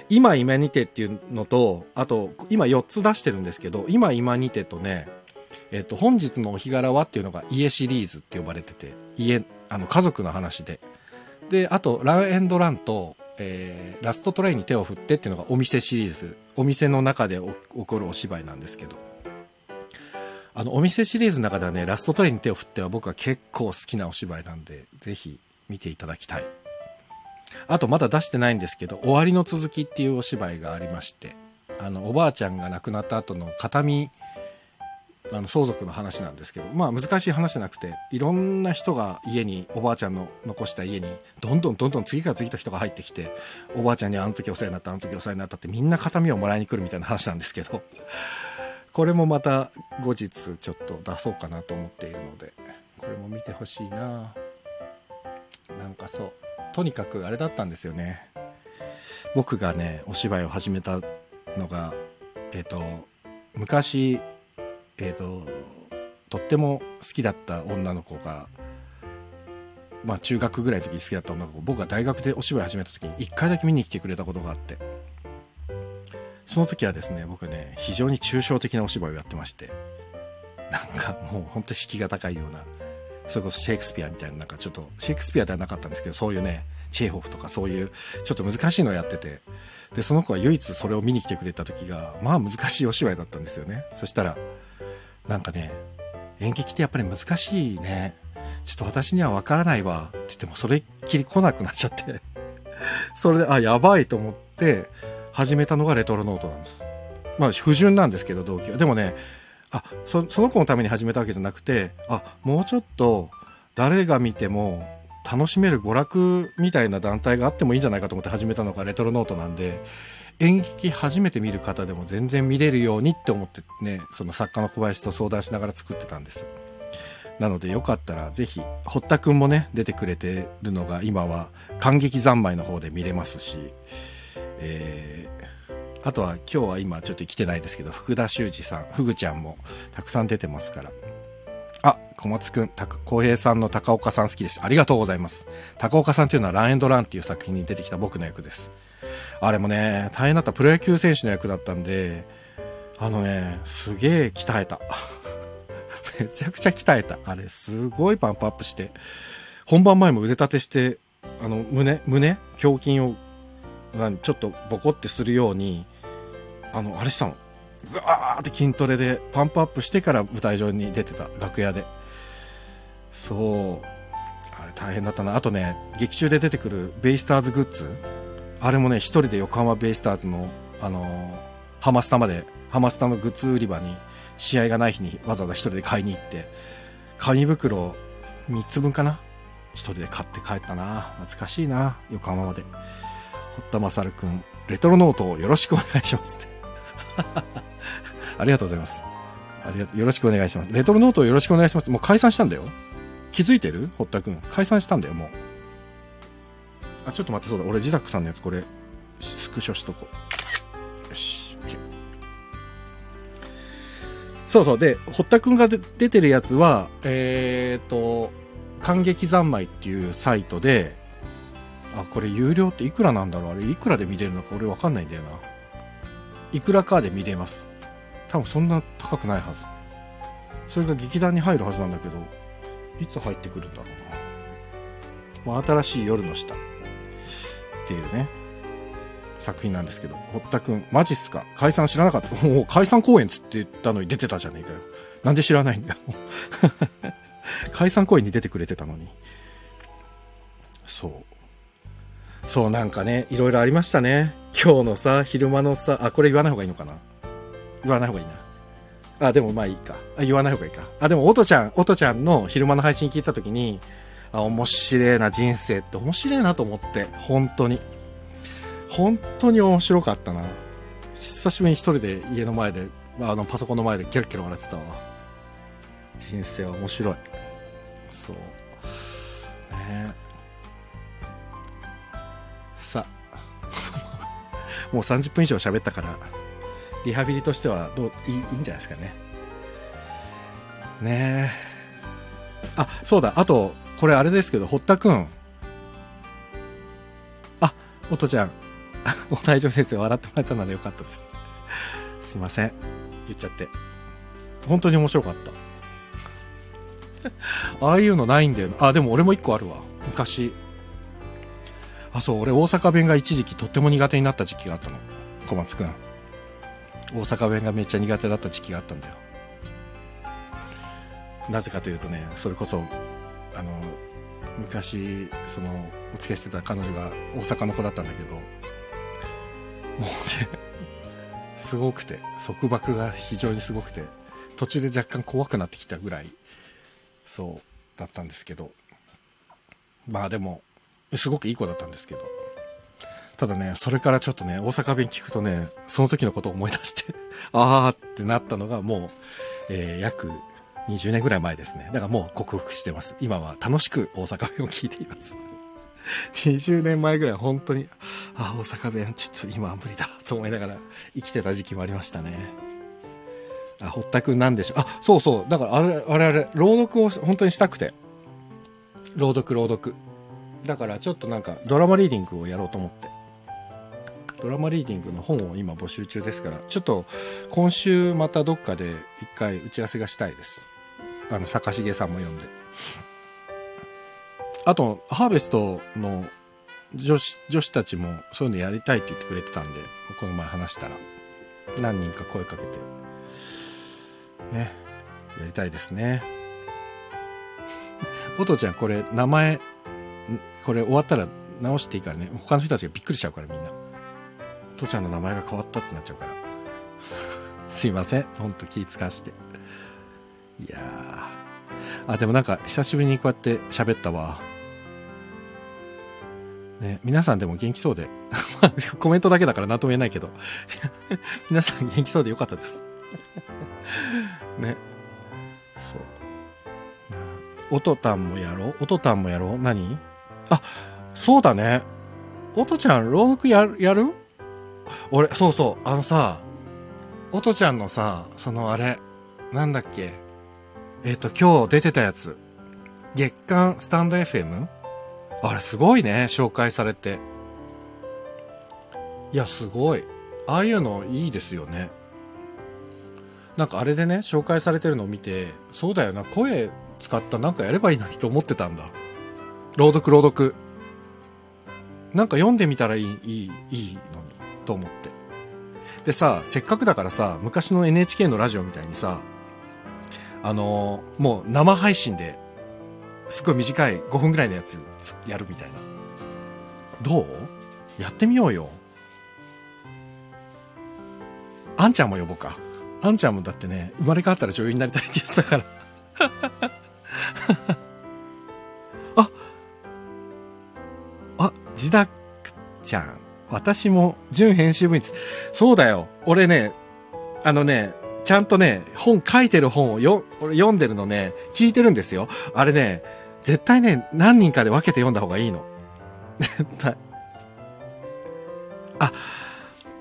今今にてっていうのと、あと、今4つ出してるんですけど、今今にてとね、えっと、本日のお日柄はっていうのが家シリーズって呼ばれてて、家、あの、家族の話で。で、あと、ランエンドランと、えー、ラストトレイに手を振ってっていうのがお店シリーズ。お店の中で起こるお芝居なんですけど。あの、お店シリーズの中ではね、ラストトレイに手を振っては僕は結構好きなお芝居なんで、ぜひ見ていただきたい。あとまだ出してないんですけど、終わりの続きっていうお芝居がありまして、あの、おばあちゃんが亡くなった後の形見、あの、相続の話なんですけど、まあ難しい話じゃなくて、いろんな人が家に、おばあちゃんの残した家に、どんどんどんどん次から次と人が入ってきて、おばあちゃんにあの時お世話になった、あの時お世話になったってみんな形見をもらいに来るみたいな話なんですけど、これもまた後日ちょっと出そうかなと思っているので、これも見てほしいななんかそう。とにかくあれだったんですよね。僕がねお芝居を始めたのがえっ、ー、と昔えっ、ー、ととっても好きだった女の子がまあ中学ぐらいの時に好きだった女の子僕が大学でお芝居始めた時に1回だけ見に来てくれたことがあって。その時はですね僕ね非常に抽象的なお芝居をやってまして。なんかもうほんと敷居が高いような。それこそシェイクスピアみたいな、なんかちょっと、シェイクスピアではなかったんですけど、そういうね、チェーホフとかそういう、ちょっと難しいのをやってて、で、その子は唯一それを見に来てくれた時が、まあ難しいお芝居だったんですよね。そしたら、なんかね、演劇ってやっぱり難しいね。ちょっと私にはわからないわ。って言ってもそれっきり来なくなっちゃって それで、あ、やばいと思って、始めたのがレトロノートなんです。まあ不純なんですけど、動機は。でもね、あそその子のために始めたわけじゃなくてあもうちょっと誰が見ても楽しめる娯楽みたいな団体があってもいいんじゃないかと思って始めたのがレトロノートなんで演劇初めて見る方でも全然見れるようにって思ってねその作家の小林と相談しながら作ってたんです。なのでよかったらぜひ堀田くんもね出てくれてるのが今は感激三昧の方で見れますし、えーあとは今日は今ちょっと来てないですけど、福田修二さん、ふぐちゃんもたくさん出てますから。あ、小松くん、浩平さんの高岡さん好きでした。ありがとうございます。高岡さんっていうのはランエンドランっていう作品に出てきた僕の役です。あれもね、大変だったプロ野球選手の役だったんで、あのね、すげえ鍛えた。めちゃくちゃ鍛えた。あれ、すごいパンプアップして、本番前も腕立てしてあの、胸、胸胸筋を、ちょっとボコってするように、あの、あれしたの。ぐわーって筋トレでパンプアップしてから舞台上に出てた、楽屋で。そう。あれ大変だったな。あとね、劇中で出てくるベイスターズグッズ。あれもね、一人で横浜ベイスターズの、あのーハマスタまで、ハマスタのグッズ売り場に、試合がない日にわざわざ一人で買いに行って、紙袋3つ分かな？一人で買って帰ったな。懐かしいな。横浜まで。堀田勝くん、レトロノートをよろしくお願いしますって。ありがとうございます。ありがとう、よろしくお願いします。レトロノートよろしくお願いします。もう解散したんだよ。気づいてる？堀田くん。解散したんだよ、もう。あ、ちょっと待って、そうだ。俺、ジダックさんのやつ、これ、スクショしとこう。よし、OK。そうそう。で、堀田くんが出てるやつは、えーと、感激三昧っていうサイトで、あ、これ有料っていくらなんだろう？あれ、いくらで見れるのか俺わかんないんだよな。いくらかで見れます。多分そんな高くないはず。それが劇団に入るはずなんだけど、いつ入ってくるんだろうな。まあ、新しい夜の下っていうね、作品なんですけど、堀田くん、マジっすか？解散知らなかった。もう解散公演つって言ったのに出てたじゃねえかよ。なんで知らないんだよ。解散公演に出てくれてたのに。そう。そう、なんかね、いろいろありましたね。今日のさ、昼間のさ、あ、これ言わない方がいいのかな？言わない方がいいな。あ、でもまあいいか。あ言わない方がいいか。あ、でも、おとちゃん、おとちゃんの昼間の配信聞いたときに、あ、面白いな人生って面白いなと思って、本当に。本当に面白かったな。久しぶりに一人で家の前で、あの、パソコンの前でキャラキャラ笑ってたわ。人生は面白い。そう。ねさあ。もう30分以上喋ったから、リハビリとしてはどういいいいんじゃないですかね。ねえ。あ、そうだ。あと、これあれですけど、堀田くん。あ、おとちゃん。お大丈夫先生笑ってもらえたならよかったです。すいません。言っちゃって。本当に面白かった。ああいうのないんだよな。あ、でも俺も一個あるわ。昔。あ、そう、俺大阪弁が一時期とっても苦手になった時期があったの。小松くん。大阪弁がめっちゃ苦手だった時期があったんだよ。なぜかというとね、それこそ、あの、昔、その、お付き合いしてた彼女が大阪の子だったんだけど、もうね、すごくて、束縛が非常にすごくて、途中で若干怖くなってきたぐらい、そう、だったんですけど、まあでも、すごくいい子だったんですけど、ただね、それからちょっとね、大阪弁聞くとね、その時のことを思い出して、あーってなったのがもう、えー約20年ぐらい前ですね。だからもう克服してます。今は楽しく大阪弁を聞いています。20年前ぐらい本当に、あ、大阪弁ちょっと今は無理だと思いながら生きてた時期もありましたね。あ、堀田くんなんでしょう。あ、そうそう。だからあれ、あれあれ、朗読を本当にしたくて。朗読、朗読。だからちょっとなんかドラマリーディングをやろうと思って。ドラマリーディングの本を今募集中ですから、ちょっと今週またどっかで一回打ち合わせがしたいです。あの、坂重さんも呼んで。あと、ハーベストの女子、女子たちもそういうのやりたいって言ってくれてたんで、この前話したら、何人か声かけて、ね、やりたいですね。おとちゃん、これ、名前、これ終わったら直していいからね。他の人たちがびっくりしちゃうから、みんな。おとちゃんの名前が変わったってなっちゃうから。すいません。ほんと気使わして。いやー。あ、でもなんか、久しぶりにこうやって喋ったわ。ね、皆さんでも元気そうで。コメントだけだから何とも言えないけど。皆さん元気そうでよかったです。ね。そう。おとたんもやろう？おとたんもやろう？何？あ、そうだね。おとちゃん、朗読やる、やる？俺、そうそう、あのさ、おとちゃんのさ、そのあれ、なんだっけ？えっ、と、今日出てたやつ。月刊スタンド FM? あれすごいね、紹介されて。いや、すごい。ああいうのいいですよね。なんかあれでね、紹介されてるのを見て、そうだよな、声使ったなんかやればいいのにと思ってたんだ。朗読、朗読。なんか読んでみたらいい、いい、いいのに、と思って。でさ、せっかくだからさ、昔の NHK のラジオみたいにさ、あのーもう生配信で、すごい短い5分ぐらいのやつやるみたいな。どう？やってみようよ。あんちゃんも呼ぼうか。あんちゃんもだってね、生まれ変わったら女優になりたいって言ってたから。あ、自宅ちゃん。私も、準編集部員です。そうだよ。俺ね、あのね、ちゃんとね、本書いてる本をよ、俺読んでるのね、聞いてるんですよ。あれね、絶対ね、何人かで分けて読んだ方がいいの。絶対。あ、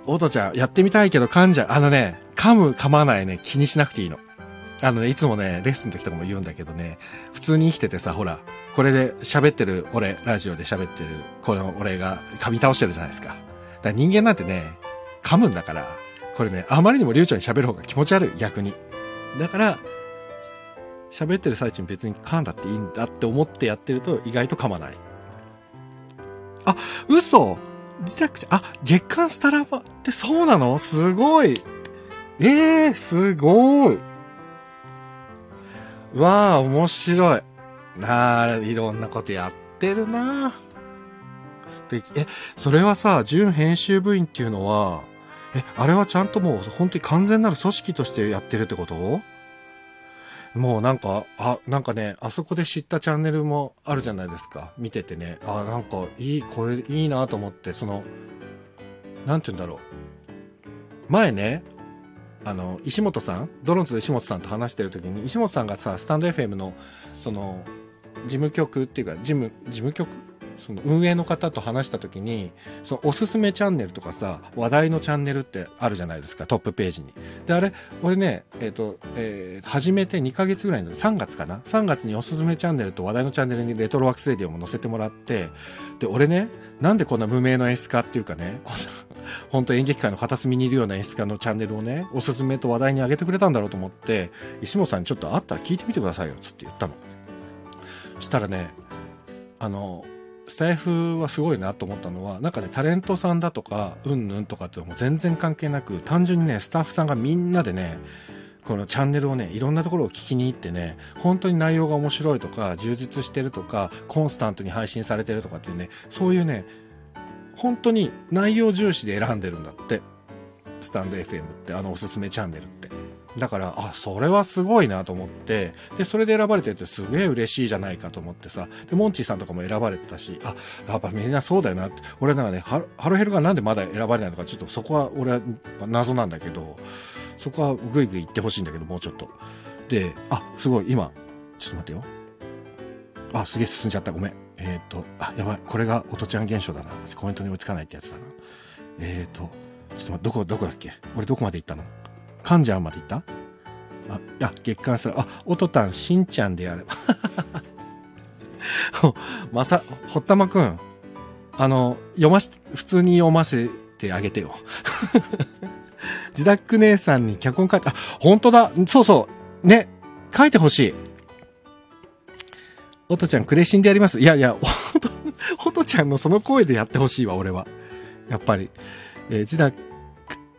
おとちゃん、やってみたいけど噛んじゃう。あのね、噛む噛まないね、気にしなくていいの。あのね、いつもね、レッスンの時とかも言うんだけどね、普通に生きててさ、ほら、これで喋ってる俺、ラジオで喋ってる、この俺が噛み倒してるじゃないですか。だから人間なんてね、噛むんだから、これね、あまりにも流暢に喋る方が気持ち悪い、逆に。だから、喋ってる最中に別に噛んだっていいんだって思ってやってると意外と噛まない。あ、嘘自宅じゃ、あ、月刊スタラバってそうなの？すごい。ええー、すごい。わあ、面白い。なあ、いろんなことやってるな素敵。え、それはさ、準編集部員っていうのは、え、あれはちゃんともう本当に完全なる組織としてやってるってこと？もうなんか、あ、なんかね、あそこで知ったチャンネルもあるじゃないですか。見ててね。あ、なんかいい、これいいなと思って、その、なんて言うんだろう。前ね、あの、石本さん、ドロンズの石本さんと話してる時に、石本さんがさ、スタンド FM の、その、事務局っていうか、事務、事務局？その運営の方と話した時に、そのおすすめチャンネルとかさ、話題のチャンネルってあるじゃないですか、トップページに。で、あれ、俺ね、えっ、ー、と、えー、始めて2ヶ月ぐらいの、3月かな ?3 月におすすめチャンネルと話題のチャンネルにレトロワークスレディオも載せてもらって、で、俺ね、なんでこんな無名の演出家っていうかね、本当演劇界の片隅にいるような演出家のチャンネルをね、おすすめと話題に上げてくれたんだろうと思って、石本さんにちょっと会ったら聞いてみてくださいよ、つって言ったの。したらね、あの、スタイフはすごいなと思ったのは、なんかね、タレントさんだとか、うんぬんとかっても全然関係なく、単純にね、スタッフさんがみんなでね、このチャンネルをね、いろんなところを聞きに行ってね、本当に内容が面白いとか、充実してるとか、コンスタントに配信されてるとかっていうね、そういうね、本当に内容重視で選んでるんだって。スタンド FM って、あのおすすめチャンネルって。だから、あ、それはすごいなと思って、で、それで選ばれててすげえ嬉しいじゃないかと思ってさ、で、モンチーさんとかも選ばれてたし、あ、やっぱみんなそうだよなって、俺なんかね、ハロヘルがなんでまだ選ばれないのか、ちょっとそこは俺は謎なんだけど、そこはぐいぐい言ってほしいんだけど、もうちょっと。で、あ、すごい、今、ちょっと待ってよ。あ、すげえ進んじゃった、ごめん。えっ、ー、と、あ、やばい、これが音ちゃん現象だな。コメントに追いつかないってやつだな。えっ、ー、と、ちょっと待って、どこ、どこだっけ？俺どこまで行ったの？カンジャンまで行った？あ、いや、月刊する。あ、おとたん、しんちゃんであれば。まさ、ほったまくん。あの、読まし、普通に読ませてあげてよ。自宅姉さんに脚本書いて、あ、本当だ。そうそう。ね。書いてほしい。おとちゃん、クレシンでやります。いやいや、おと、おとちゃんのその声でやってほしいわ、俺は。やっぱり。えー、自宅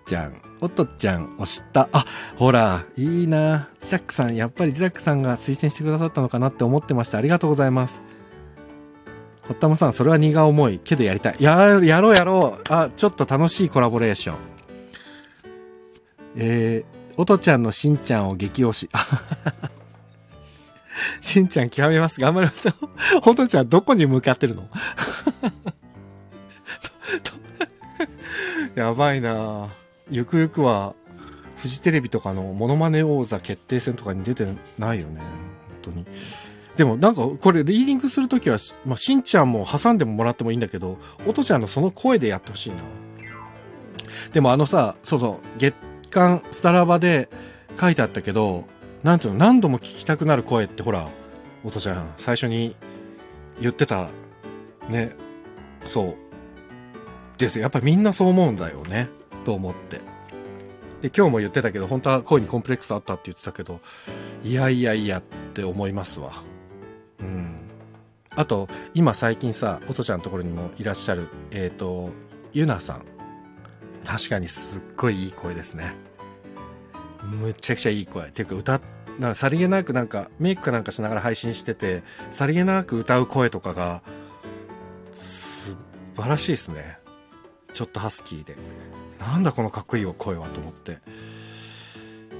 ちゃん。おとちゃん押した。あ、ほら、いいな。ジザックさん、やっぱりジザックさんが推薦してくださったのかなって思ってました。ありがとうございます。ほったまさん、それは荷が重い。けどやりたい。や、やろうやろう。あ、ちょっと楽しいコラボレーション。えー、おとちゃんのしんちゃんを激推し。しんちゃん極めます。頑張りますよ。おとちゃんどこに向かってるの？やばいなぁ。ゆくゆくはフジテレビとかのモノマネ王座決定戦とかに出てないよね本当に。でもなんかこれリーディングするときは、まあ、しんちゃんも挟んでもらってもいいんだけどおとちゃんのその声でやってほしいな。でもあのさそうそう月刊スタラバで書いてあったけどなんていうの何度も聞きたくなる声ってほらおとちゃん最初に言ってたねそう。です。よやっぱみんなそう思うんだよね。と思って。で、今日も言ってたけど、本当は声にコンプレックスあったって言ってたけど、いやいやいやって思いますわ。うん。あと、今最近さ、おとちゃんのところにもいらっしゃる、えっ、と、ゆなさん。確かにすっごいいい声ですね。むちゃくちゃいい声。ていうか歌、なさりげなくなんかメイクかなんかしながら配信してて、さりげなく歌う声とかが、素晴らしいですね。ちょっとハスキーで。なんだこのかっこいい声はと思って。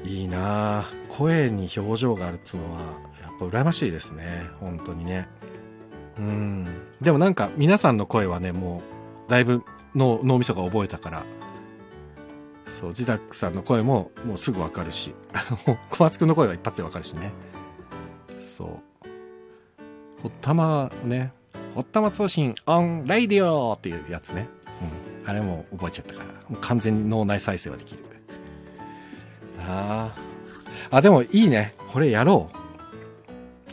いいな声に表情があるっつうのは、やっぱ羨ましいですね。本当にね。うん。でもなんか皆さんの声はね、もう、だいぶ脳みそが覚えたから、そう、ジダックさんの声ももうすぐわかるし、小松くんの声は一発でわかるしね。そう。ほったまね、ほったま通信オンライディオっていうやつね。うん。あれも覚えちゃったから、もう完全に脳内再生はできる。ああ。あ、でもいいね。これやろ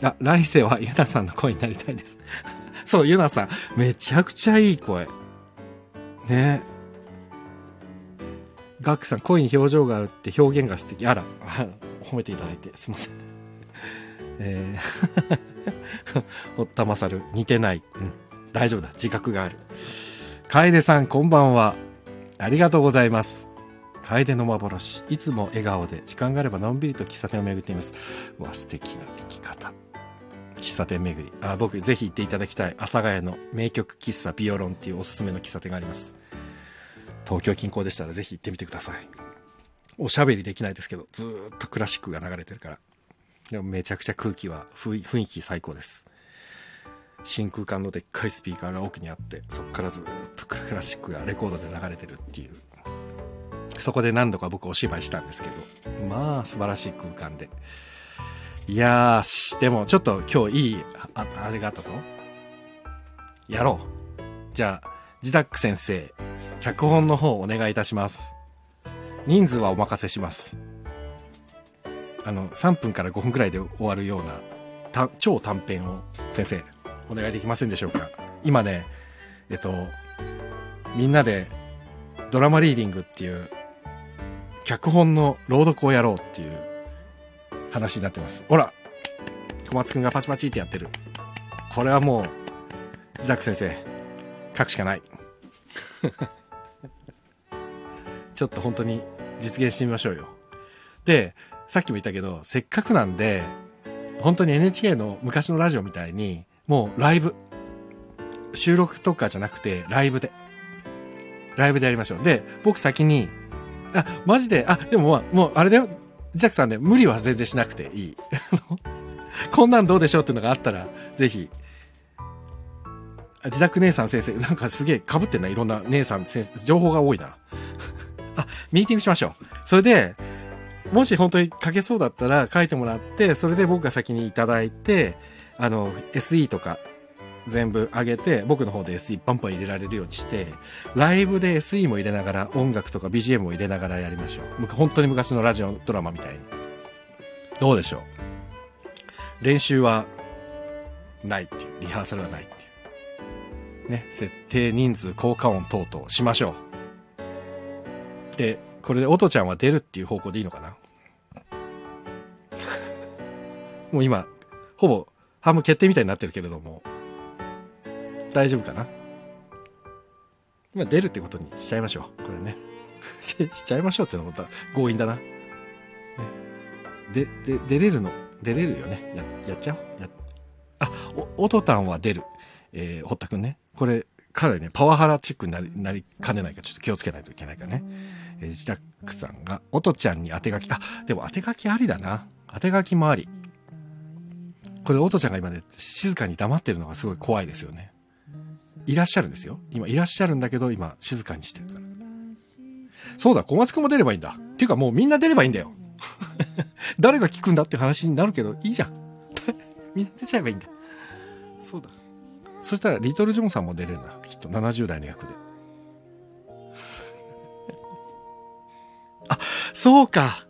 う。あ、来世はユナさんの声になりたいです。そう、ユナさん。めちゃくちゃいい声。ねガクさん、声に表情があるって表現が素敵。あら、褒めていただいて、すいません。えー、おったまさる、似てない。うん、大丈夫だ。自覚がある。楓さん、こんばんは。ありがとうございます。楓の幻。いつも笑顔で、時間があればのんびりと喫茶店を巡っています。わ、素敵な生き方。喫茶店巡り。あ、僕、ぜひ行っていただきたい。阿佐ヶ谷の名曲喫茶ビオロンっていうおすすめの喫茶店があります。東京近郊でしたらぜひ行ってみてください。おしゃべりできないですけど、ずっとクラシックが流れてるから。でもめちゃくちゃ空気は、雰囲気最高です。真空管のでっかいスピーカーが奥にあって、そっからずっとクラシックがレコードで流れてるっていう。そこで何度か僕お芝居したんですけど、まあ素晴らしい空間で。いやー、でもちょっと今日いい、あ、あれがあったぞ。やろう。じゃあ、ジダック先生、脚本の方お願いいたします。人数はお任せします。あの、3分から5分くらいで終わるような、超短編を先生、お願いできませんでしょうか。今ね、えっと、みんなでドラマリーディングっていう、脚本の朗読をやろうっていう話になってます。ほら小松くんがパチパチってやってる。これはもう、ザック先生、書くしかない。ちょっと本当に実現してみましょうよ。で、さっきも言ったけど、せっかくなんで、本当に NHK の昔のラジオみたいに、もうライブ。収録とかじゃなくて、ライブで。ライブでやりましょう。で、僕先に、あ、マジで、あ、でもまあもう、あれだよ。ジャックさんね、無理は全然しなくていい。こんなんどうでしょうっていうのがあったら、ぜひ、自宅姉さん先生、なんかすげえ被ってんな、いろんな姉さん先生、情報が多いな。あ、ミーティングしましょう。それで、もし本当に書けそうだったら書いてもらって、それで僕が先にいただいて、あの、SE とか全部上げて、僕の方で SE パンパン入れられるようにして、ライブで SE も入れながら、音楽とか BGM も入れながらやりましょう。本当に昔のラジオドラマみたいに。どうでしょう？練習はないっていう、リハーサルはないっていう。ね、設定人数、効果音等々しましょう。で、これで音ちゃんは出るっていう方向でいいのかな？もう今、ほぼハム決定みたいになってるけれども、大丈夫かな？今出るってことにしちゃいましょう。これね。ししちゃいましょうってのも強引だな。ね。で、で、出れるの、出れるよね。や、やっちゃおう。やあ、お、音たんは出る。えー、堀田くんね。これ、かなりね、パワハラチックになり、なりかねないか、ちょっと気をつけないといけないからね。えー、自宅さんが、おとちゃんに当て書き、あ、でも当て書きありだな。当て書きもあり。これ、おとちゃんが今ね、静かに黙ってるのがすごい怖いですよね。いらっしゃるんですよ。今、いらっしゃるんだけど、今、静かにしてるから。そうだ、小松くんも出ればいいんだ。っていうかもうみんな出ればいいんだよ。誰が聞くんだって話になるけど、いいじゃん。みんな出ちゃえばいいんだ。そうだ。そしたら、リトル・ジョンさんも出れるな。きっと70代の役で。あ、そうか。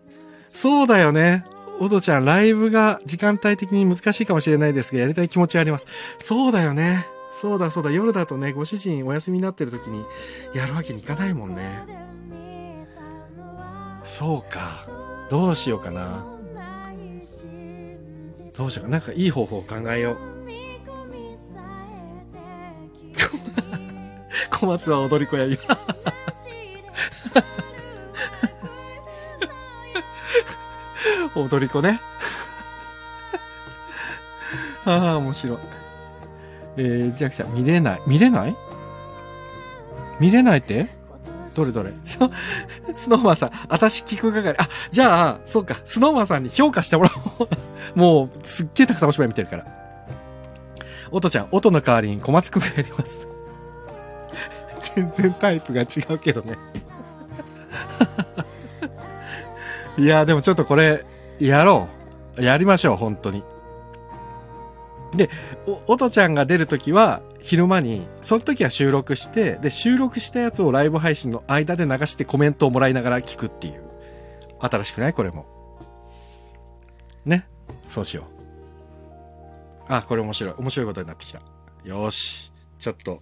そうだよね。おとちゃん、ライブが時間帯的に難しいかもしれないですが、やりたい気持ちあります。そうだよね。そうだそうだ。夜だとね、ご主人お休みになってる時にやるわけにいかないもんね。そうか。どうしようかな。どうしようか。ななんかいい方法を考えよう。小松は踊り子やり。踊り子ね。ああ、面白い。えー、弱者、見れない。見れない？見れないって？どれどれ？スノーマンさん、私聞く係。あ、じゃあ、そうか、スノーマンさんに評価してもらおう。もう、すっげえたくさんお芝居見てるから。おとちゃん、音の代わりに小松くんがやります。全然タイプが違うけどね。いや、でもちょっとこれ、やろう。やりましょう、本当に。で、お、おとちゃんが出るときは、昼間に、その時は収録して、で、収録したやつをライブ配信の間で流してコメントをもらいながら聞くっていう。新しくない？これも。ね？そうしよう。あ、これ面白い。面白いことになってきた。よし。ちょっと。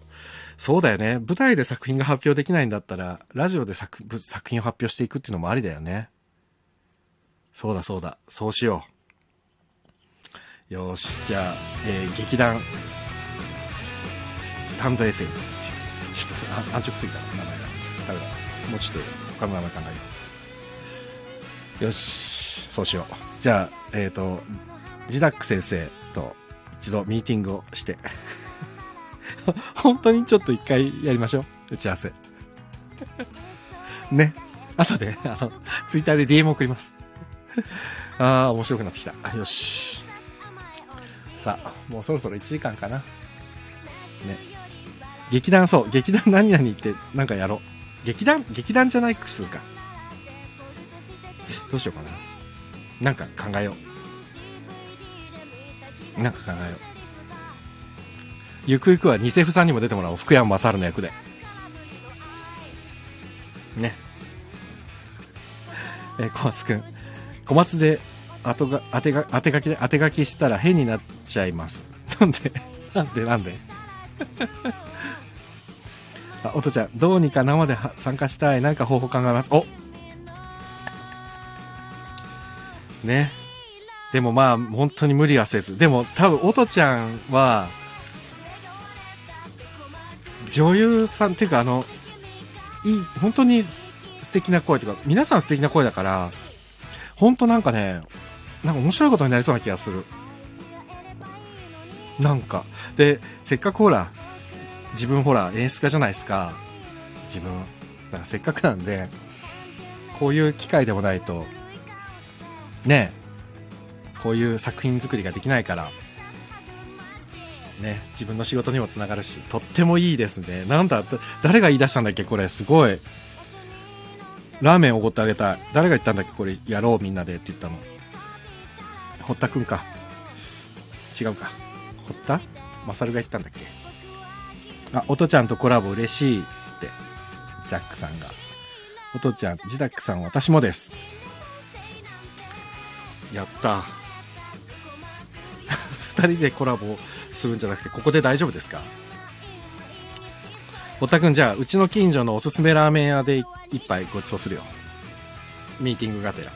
そうだよね。舞台で作品が発表できないんだったら、ラジオで作作品を発表していくっていうのもありだよね。そうだそうだ。そうしよう。よし。じゃあ、えー、劇団、スタンド FM。ちょっと安直すぎた名前が。ダメだ。もうちょっと他の名前考えよう。よし。そうしよう。じゃあ、えっ、ー、と、ジダック先生と一度ミーティングをして 本当にちょっと一回やりましょう。打ち合わせ。ね。後で、あの、ツイッターで DM 送ります。ああ、面白くなってきた。よし。さあ、もうそろそろ1時間かな。ね。劇団、そう、劇団 何々ってなんかやろう。劇団、劇団じゃないくするか。どうしようかな。なんか考えよう。なんか考えよう。ゆくゆくは偽フさんにも出てもらおう。福山雅治の役で。ね。えー、小松くん。小松で、後が、当てが、当て書きで、当て書きしたら変になっちゃいます。なんでなんでなんで？あ、おとちゃん、どうにか生で参加したい。なんか方法考えます？おね。でもまあ、本当に無理はせず。でも多分、おとちゃんは、女優さんっていうかあの、いい、本当に素敵な声というか、皆さん素敵な声だから、本当なんかね、なんか面白いことになりそうな気がする。なんか。で、せっかくほら、自分ほら演出家じゃないですか。自分。なんかせっかくなんで、こういう機会でもないと、ねこういう作品作りができないから、ね、自分の仕事にもつながるし、とってもいいですね。なんだ、誰が言い出したんだっけこれ、すごい。ラーメンおごってあげたい。誰が言ったんだっけ？これ、やろうみんなでって言ったの。堀田くんか。違うか。堀田？マサルが言ったんだっけ？あ、おとちゃんとコラボ嬉しいって、ジャックさんが。おとちゃん、ジダックさん、私もです。やった。二人でコラボするんじゃなくて、ここで大丈夫ですか？おたくんじゃあ、うちの近所のおすすめラーメン屋で行っ一杯ごちそうするよ。ミーティングがてら。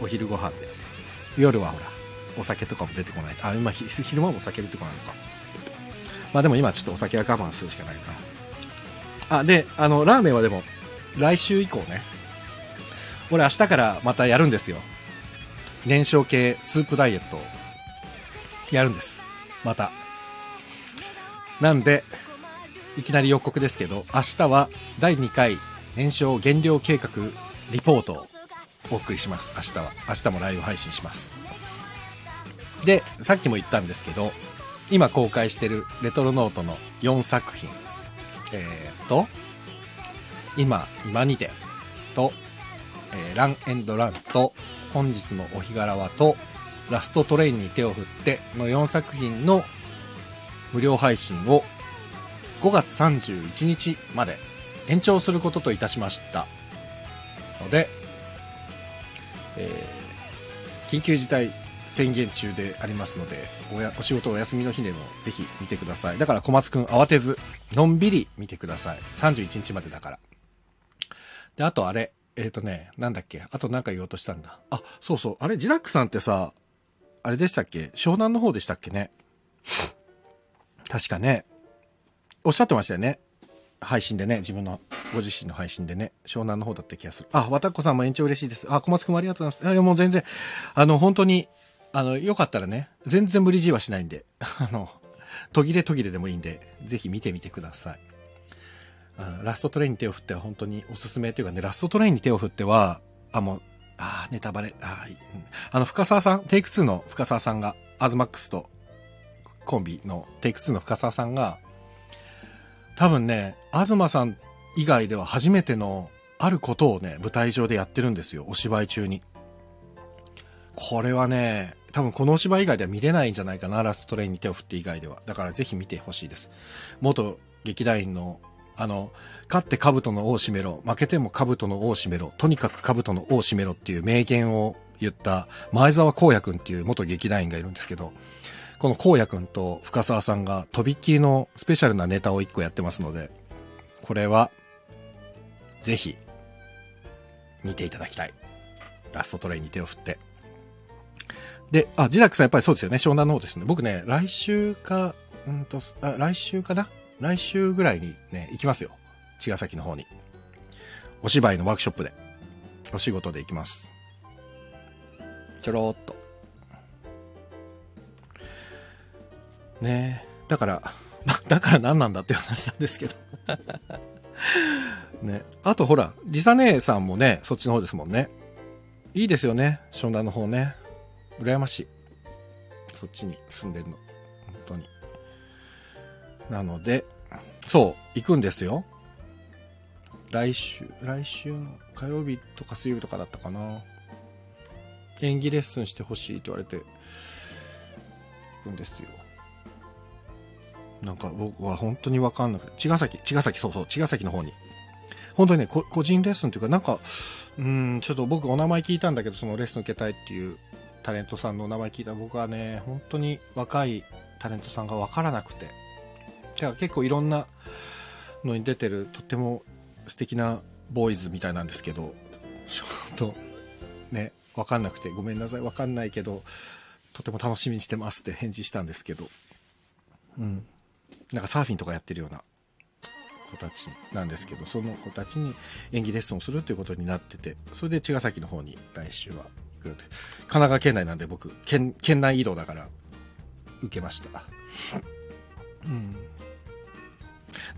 お昼ご飯で。夜はほら、お酒とかも出てこない。あ、今、昼間もお酒出てこないのか。まあでも今ちょっとお酒は我慢するしかないな。あ、で、あの、ラーメンはでも、来週以降ね。俺明日からまたやるんですよ。燃焼系スープダイエットをやるんです。また。なんで、いきなり予告ですけど、明日は第2回燃焼減量計画リポートをお送りします。明日は。明日もライブ配信します。で、さっきも言ったんですけど、今公開してるレトロノートの4作品。えー、と、今、今にて、と、えー、ランエンドランと、本日のお日柄はと、ラストトレインに手を振っての4作品の無料配信を5月31日まで延長することといたしました。ので、えー、緊急事態宣言中でありますのでおやお仕事お休みの日でもぜひ見てください。だから小松くん慌てずのんびり見てください。31日までだから。であとあれえっ、ー、とねなんだっけ？あと何か言おうとしたんだ。あそうそう。あれジダックさんってさあれでしたっけ？湘南の方でしたっけね？確かね。おっしゃってましたよね。配信でね、自分の、ご自身の配信でね、湘南の方だった気がする。あ、わたっこさんも延長嬉しいです。あ、小松くんもありがとうございます。いや、もう全然、あの、本当に、あの、よかったらね、全然無理強いはしないんで、あの、途切れ途切れでもいいんで、ぜひ見てみてください。ラストトレインに手を振っては本当におすすめというかね、ラストトレインに手を振っては、あ、もう、あネタバレ、ああの、深沢さん、テイク2の深沢さんが、アズマックスとコンビのテイク2の深沢さんが、多分ね、東さん以外では初めてのあることをね、舞台上でやってるんですよ、お芝居中に。これはね、多分このお芝居以外では見れないんじゃないかな、ラストトレインに手を振って以外では。だからぜひ見てほしいです。元劇団員のあの、勝って兜の尾を締めろ、負けても兜の尾を締めろ、とにかく兜の尾を締めろっていう名言を言った前澤光也くんっていう元劇団員がいるんですけど、この光也くんと深沢さんがとびっきりのスペシャルなネタを一個やってますので、これは、ぜひ、見ていただきたい。ラストトレインに手を振って。で、あ、ジダックさんやっぱりそうですよね。湘南の方ですね。僕ね、来週か、うんと、あ、来週かな？来週ぐらいにね、行きますよ。茅ヶ崎の方に。お芝居のワークショップで。お仕事で行きます。ちょろーっと。ね。だから、だから何なんだって話なんですけど。ね。あとほら、リサ姉さんもね、そっちの方ですもんね。いいですよね。湘南の方ね。羨ましい。そっちに住んでるの。本当に。なので、そう、行くんですよ。来週、来週の火曜日とか水曜日とかだったかな。演技レッスンしてほしいと言われて、行くんですよ。なんか僕は本当にわかんなくて、茅ヶ崎、茅ヶ崎、そうそう、茅ヶ崎の方に。本当にね、個人レッスンというか、なんか、うん、ちょっと僕お名前聞いたんだけど、そのレッスン受けたいっていうタレントさんのお名前聞いた。僕はね、本当に若いタレントさんがわからなくて、だから結構いろんなのに出てるとっても素敵なボーイズみたいなんですけどちょっとね分かんなくてごめんなさい分かんないけどとても楽しみにしてますって返事したんですけど。うん。なんかサーフィンとかやってるような子たちなんですけどその子たちに演技レッスンをするということになっててそれで茅ヶ崎の方に来週は行く神奈川県内なんで僕県県内移動だから受けました。うん。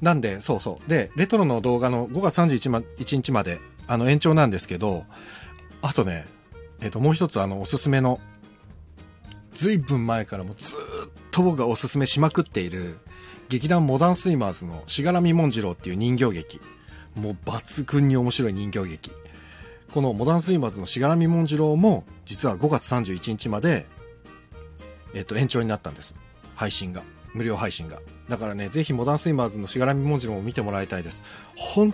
なんで、そうそう。で、レトロの動画の5月31ま日まで、あの、延長なんですけど、あとね、えっ、と、もう一つ、あの、おすすめの、ずいぶん前からもずっと僕がおすすめしまくっている、劇団モダンスイマーズのしがらみもんじろうっていう人形劇。もう抜群に面白い人形劇。このモダンスイマーズのしがらみもんじろうも、実は5月31日まで、えっ、と、延長になったんです。配信が。無料配信が。だからね、ぜひモダンスイマーズのしがらみ文字も見てもらいたいです。本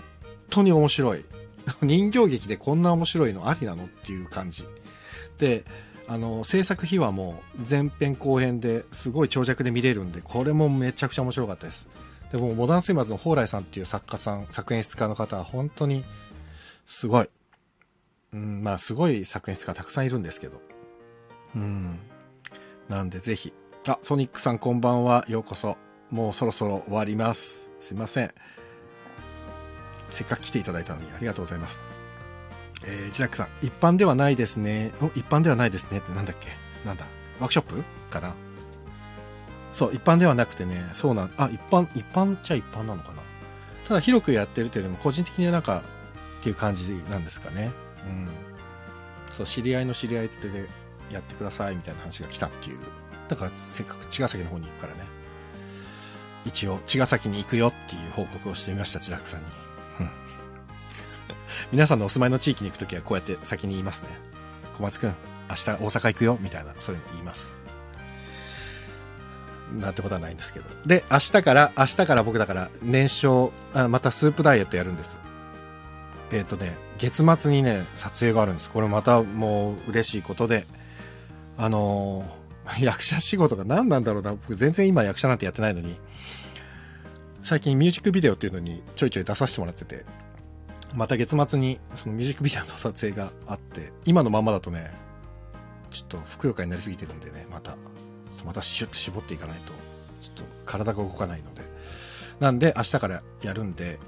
当に面白い。人形劇でこんな面白いのありなの？っていう感じ。で、あの、制作秘話も前編後編ですごい長尺で見れるんで、これもめちゃくちゃ面白かったです。でも、モダンスイマーズの蓬莱さんっていう作家さん、作演出家の方は本当にすごい。うん、まあすごい作演出家たくさんいるんですけど。うん。なんでぜひあ、ソニックさんこんばんは。ようこそ。もうそろそろ終わります。すいません。せっかく来ていただいたのにありがとうございます。えー、ジラックさん、一般ではないですね。一般ではないですねってなんだっけ？なんだ？ワークショップ？かな？そう、一般ではなくてね、そうなん、あ、一般、一般っちゃ一般なのかな？ただ広くやってるというよりも個人的にはなんかっていう感じなんですかね。うん。そう、知り合いの知り合いつてでやってくださいみたいな話が来たっていうだからせっかく茅ヶ崎の方に行くからね。一応、茅ヶ崎に行くよっていう報告をしてみました、千楽さんに。皆さんのお住まいの地域に行くときはこうやって先に言いますね。小松くん、明日大阪行くよみたいな、そういうの言います。なんてことはないんですけど。で、明日から、明日から僕だから年少、あまたスープダイエットやるんです。えっ、ー、とね、月末にね、撮影があるんです。これまたもう嬉しいことで、あのー 役者仕事が何なんだろうな。僕全然今役者なんてやってないのに、最近ミュージックビデオっていうのにちょいちょい出させてもらってて、また月末にそのミュージックビデオの撮影があって、今のままだとね、ちょっとふくよかになりすぎてるんでね、また、またシュッと絞っていかないと、ちょっと体が動かないので、なんで明日からやるんで、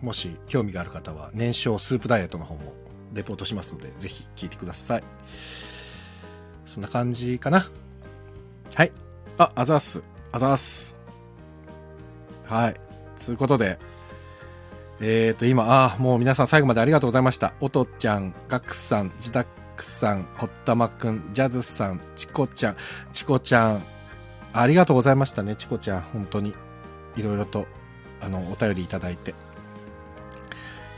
もし興味がある方は年少スープダイエットの方もレポートしますので、ぜひ聞いてください。そんな感じかな。はい。あ、あざーす。あざーす。はい。ということで、えーと、今、ああ、もう皆さん最後までありがとうございました。おとちゃん、ガクさん、自宅さん、ほったまくん、ジャズさん、チコちゃん、チコちゃん、ありがとうございましたね、チコちゃん。本当に。いろいろと、あの、お便りいただいて。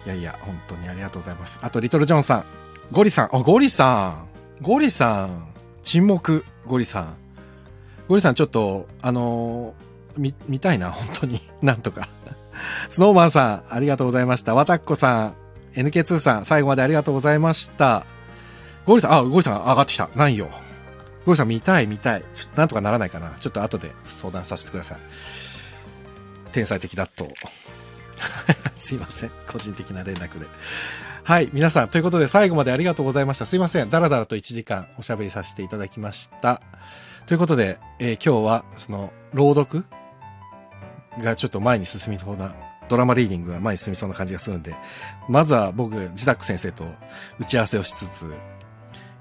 いやいや、本当にありがとうございます。あと、リトルジョンさん、ゴリさん、あ、ゴリさん、ゴリさん、沈黙、ゴリさん。ゴリさん、ちょっと、あのー、見、見たいな、本当に。なんとか。スノーマンさん、ありがとうございました。わたっこさん、NK2 さん、最後までありがとうございました。ゴリさん、あ、ゴリさん上がってきた。ないよ。ゴリさん見たい見たい。ちょっとなんとかならないかな。ちょっと後で相談させてください。天才的だと。すいません。個人的な連絡で。はい。皆さん、ということで最後までありがとうございました。すいません。だらだらと1時間おしゃべりさせていただきました。ということで、えー、今日は、その、朗読がちょっと前に進みそうな、ドラマリーディングが前に進みそうな感じがするんで、まずは僕、自宅先生と打ち合わせをしつつ、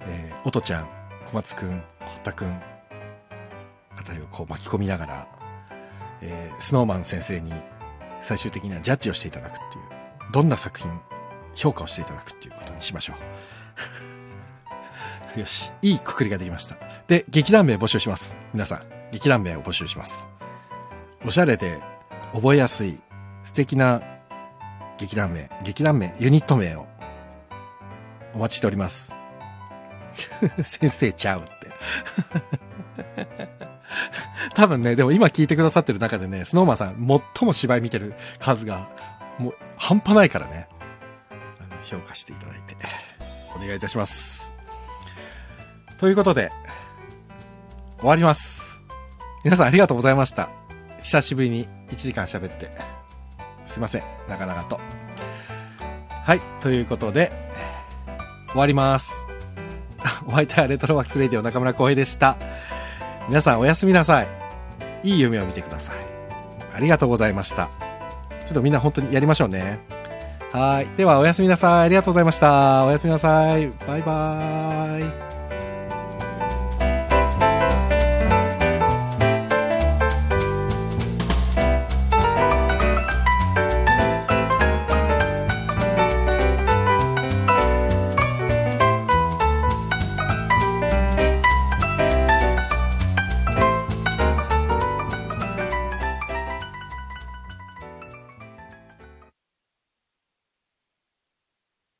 えー、おとちゃん、小松くん、堀田くん、あたりをこう巻き込みながら、えー、スノーマン先生に最終的にはジャッジをしていただくっていう、どんな作品、評価をしていただくっていうことにしましょう。よし、いいくくりができました。で、劇団名募集します。皆さん、劇団名を募集します。おしゃれで覚えやすい素敵な劇団名、劇団名、ユニット名をお待ちしております。先生ちゃうって 多分ね、でも今聞いてくださってる中でね、スノーマンさん最も芝居見てる数がもう半端ないからね、あの評価していただいてお願いいたします。ということで、終わります。皆さんありがとうございました。久しぶりに1時間喋って、すいません、なかなかと。はい、ということで、終わります。お相手はレトロワークスレディオ中村浩平でした。皆さんおやすみなさい。いい夢を見てください。ありがとうございました。ちょっとみんな本当にやりましょうね。はい。ではおやすみなさい。ありがとうございました。おやすみなさい。バイバーイ。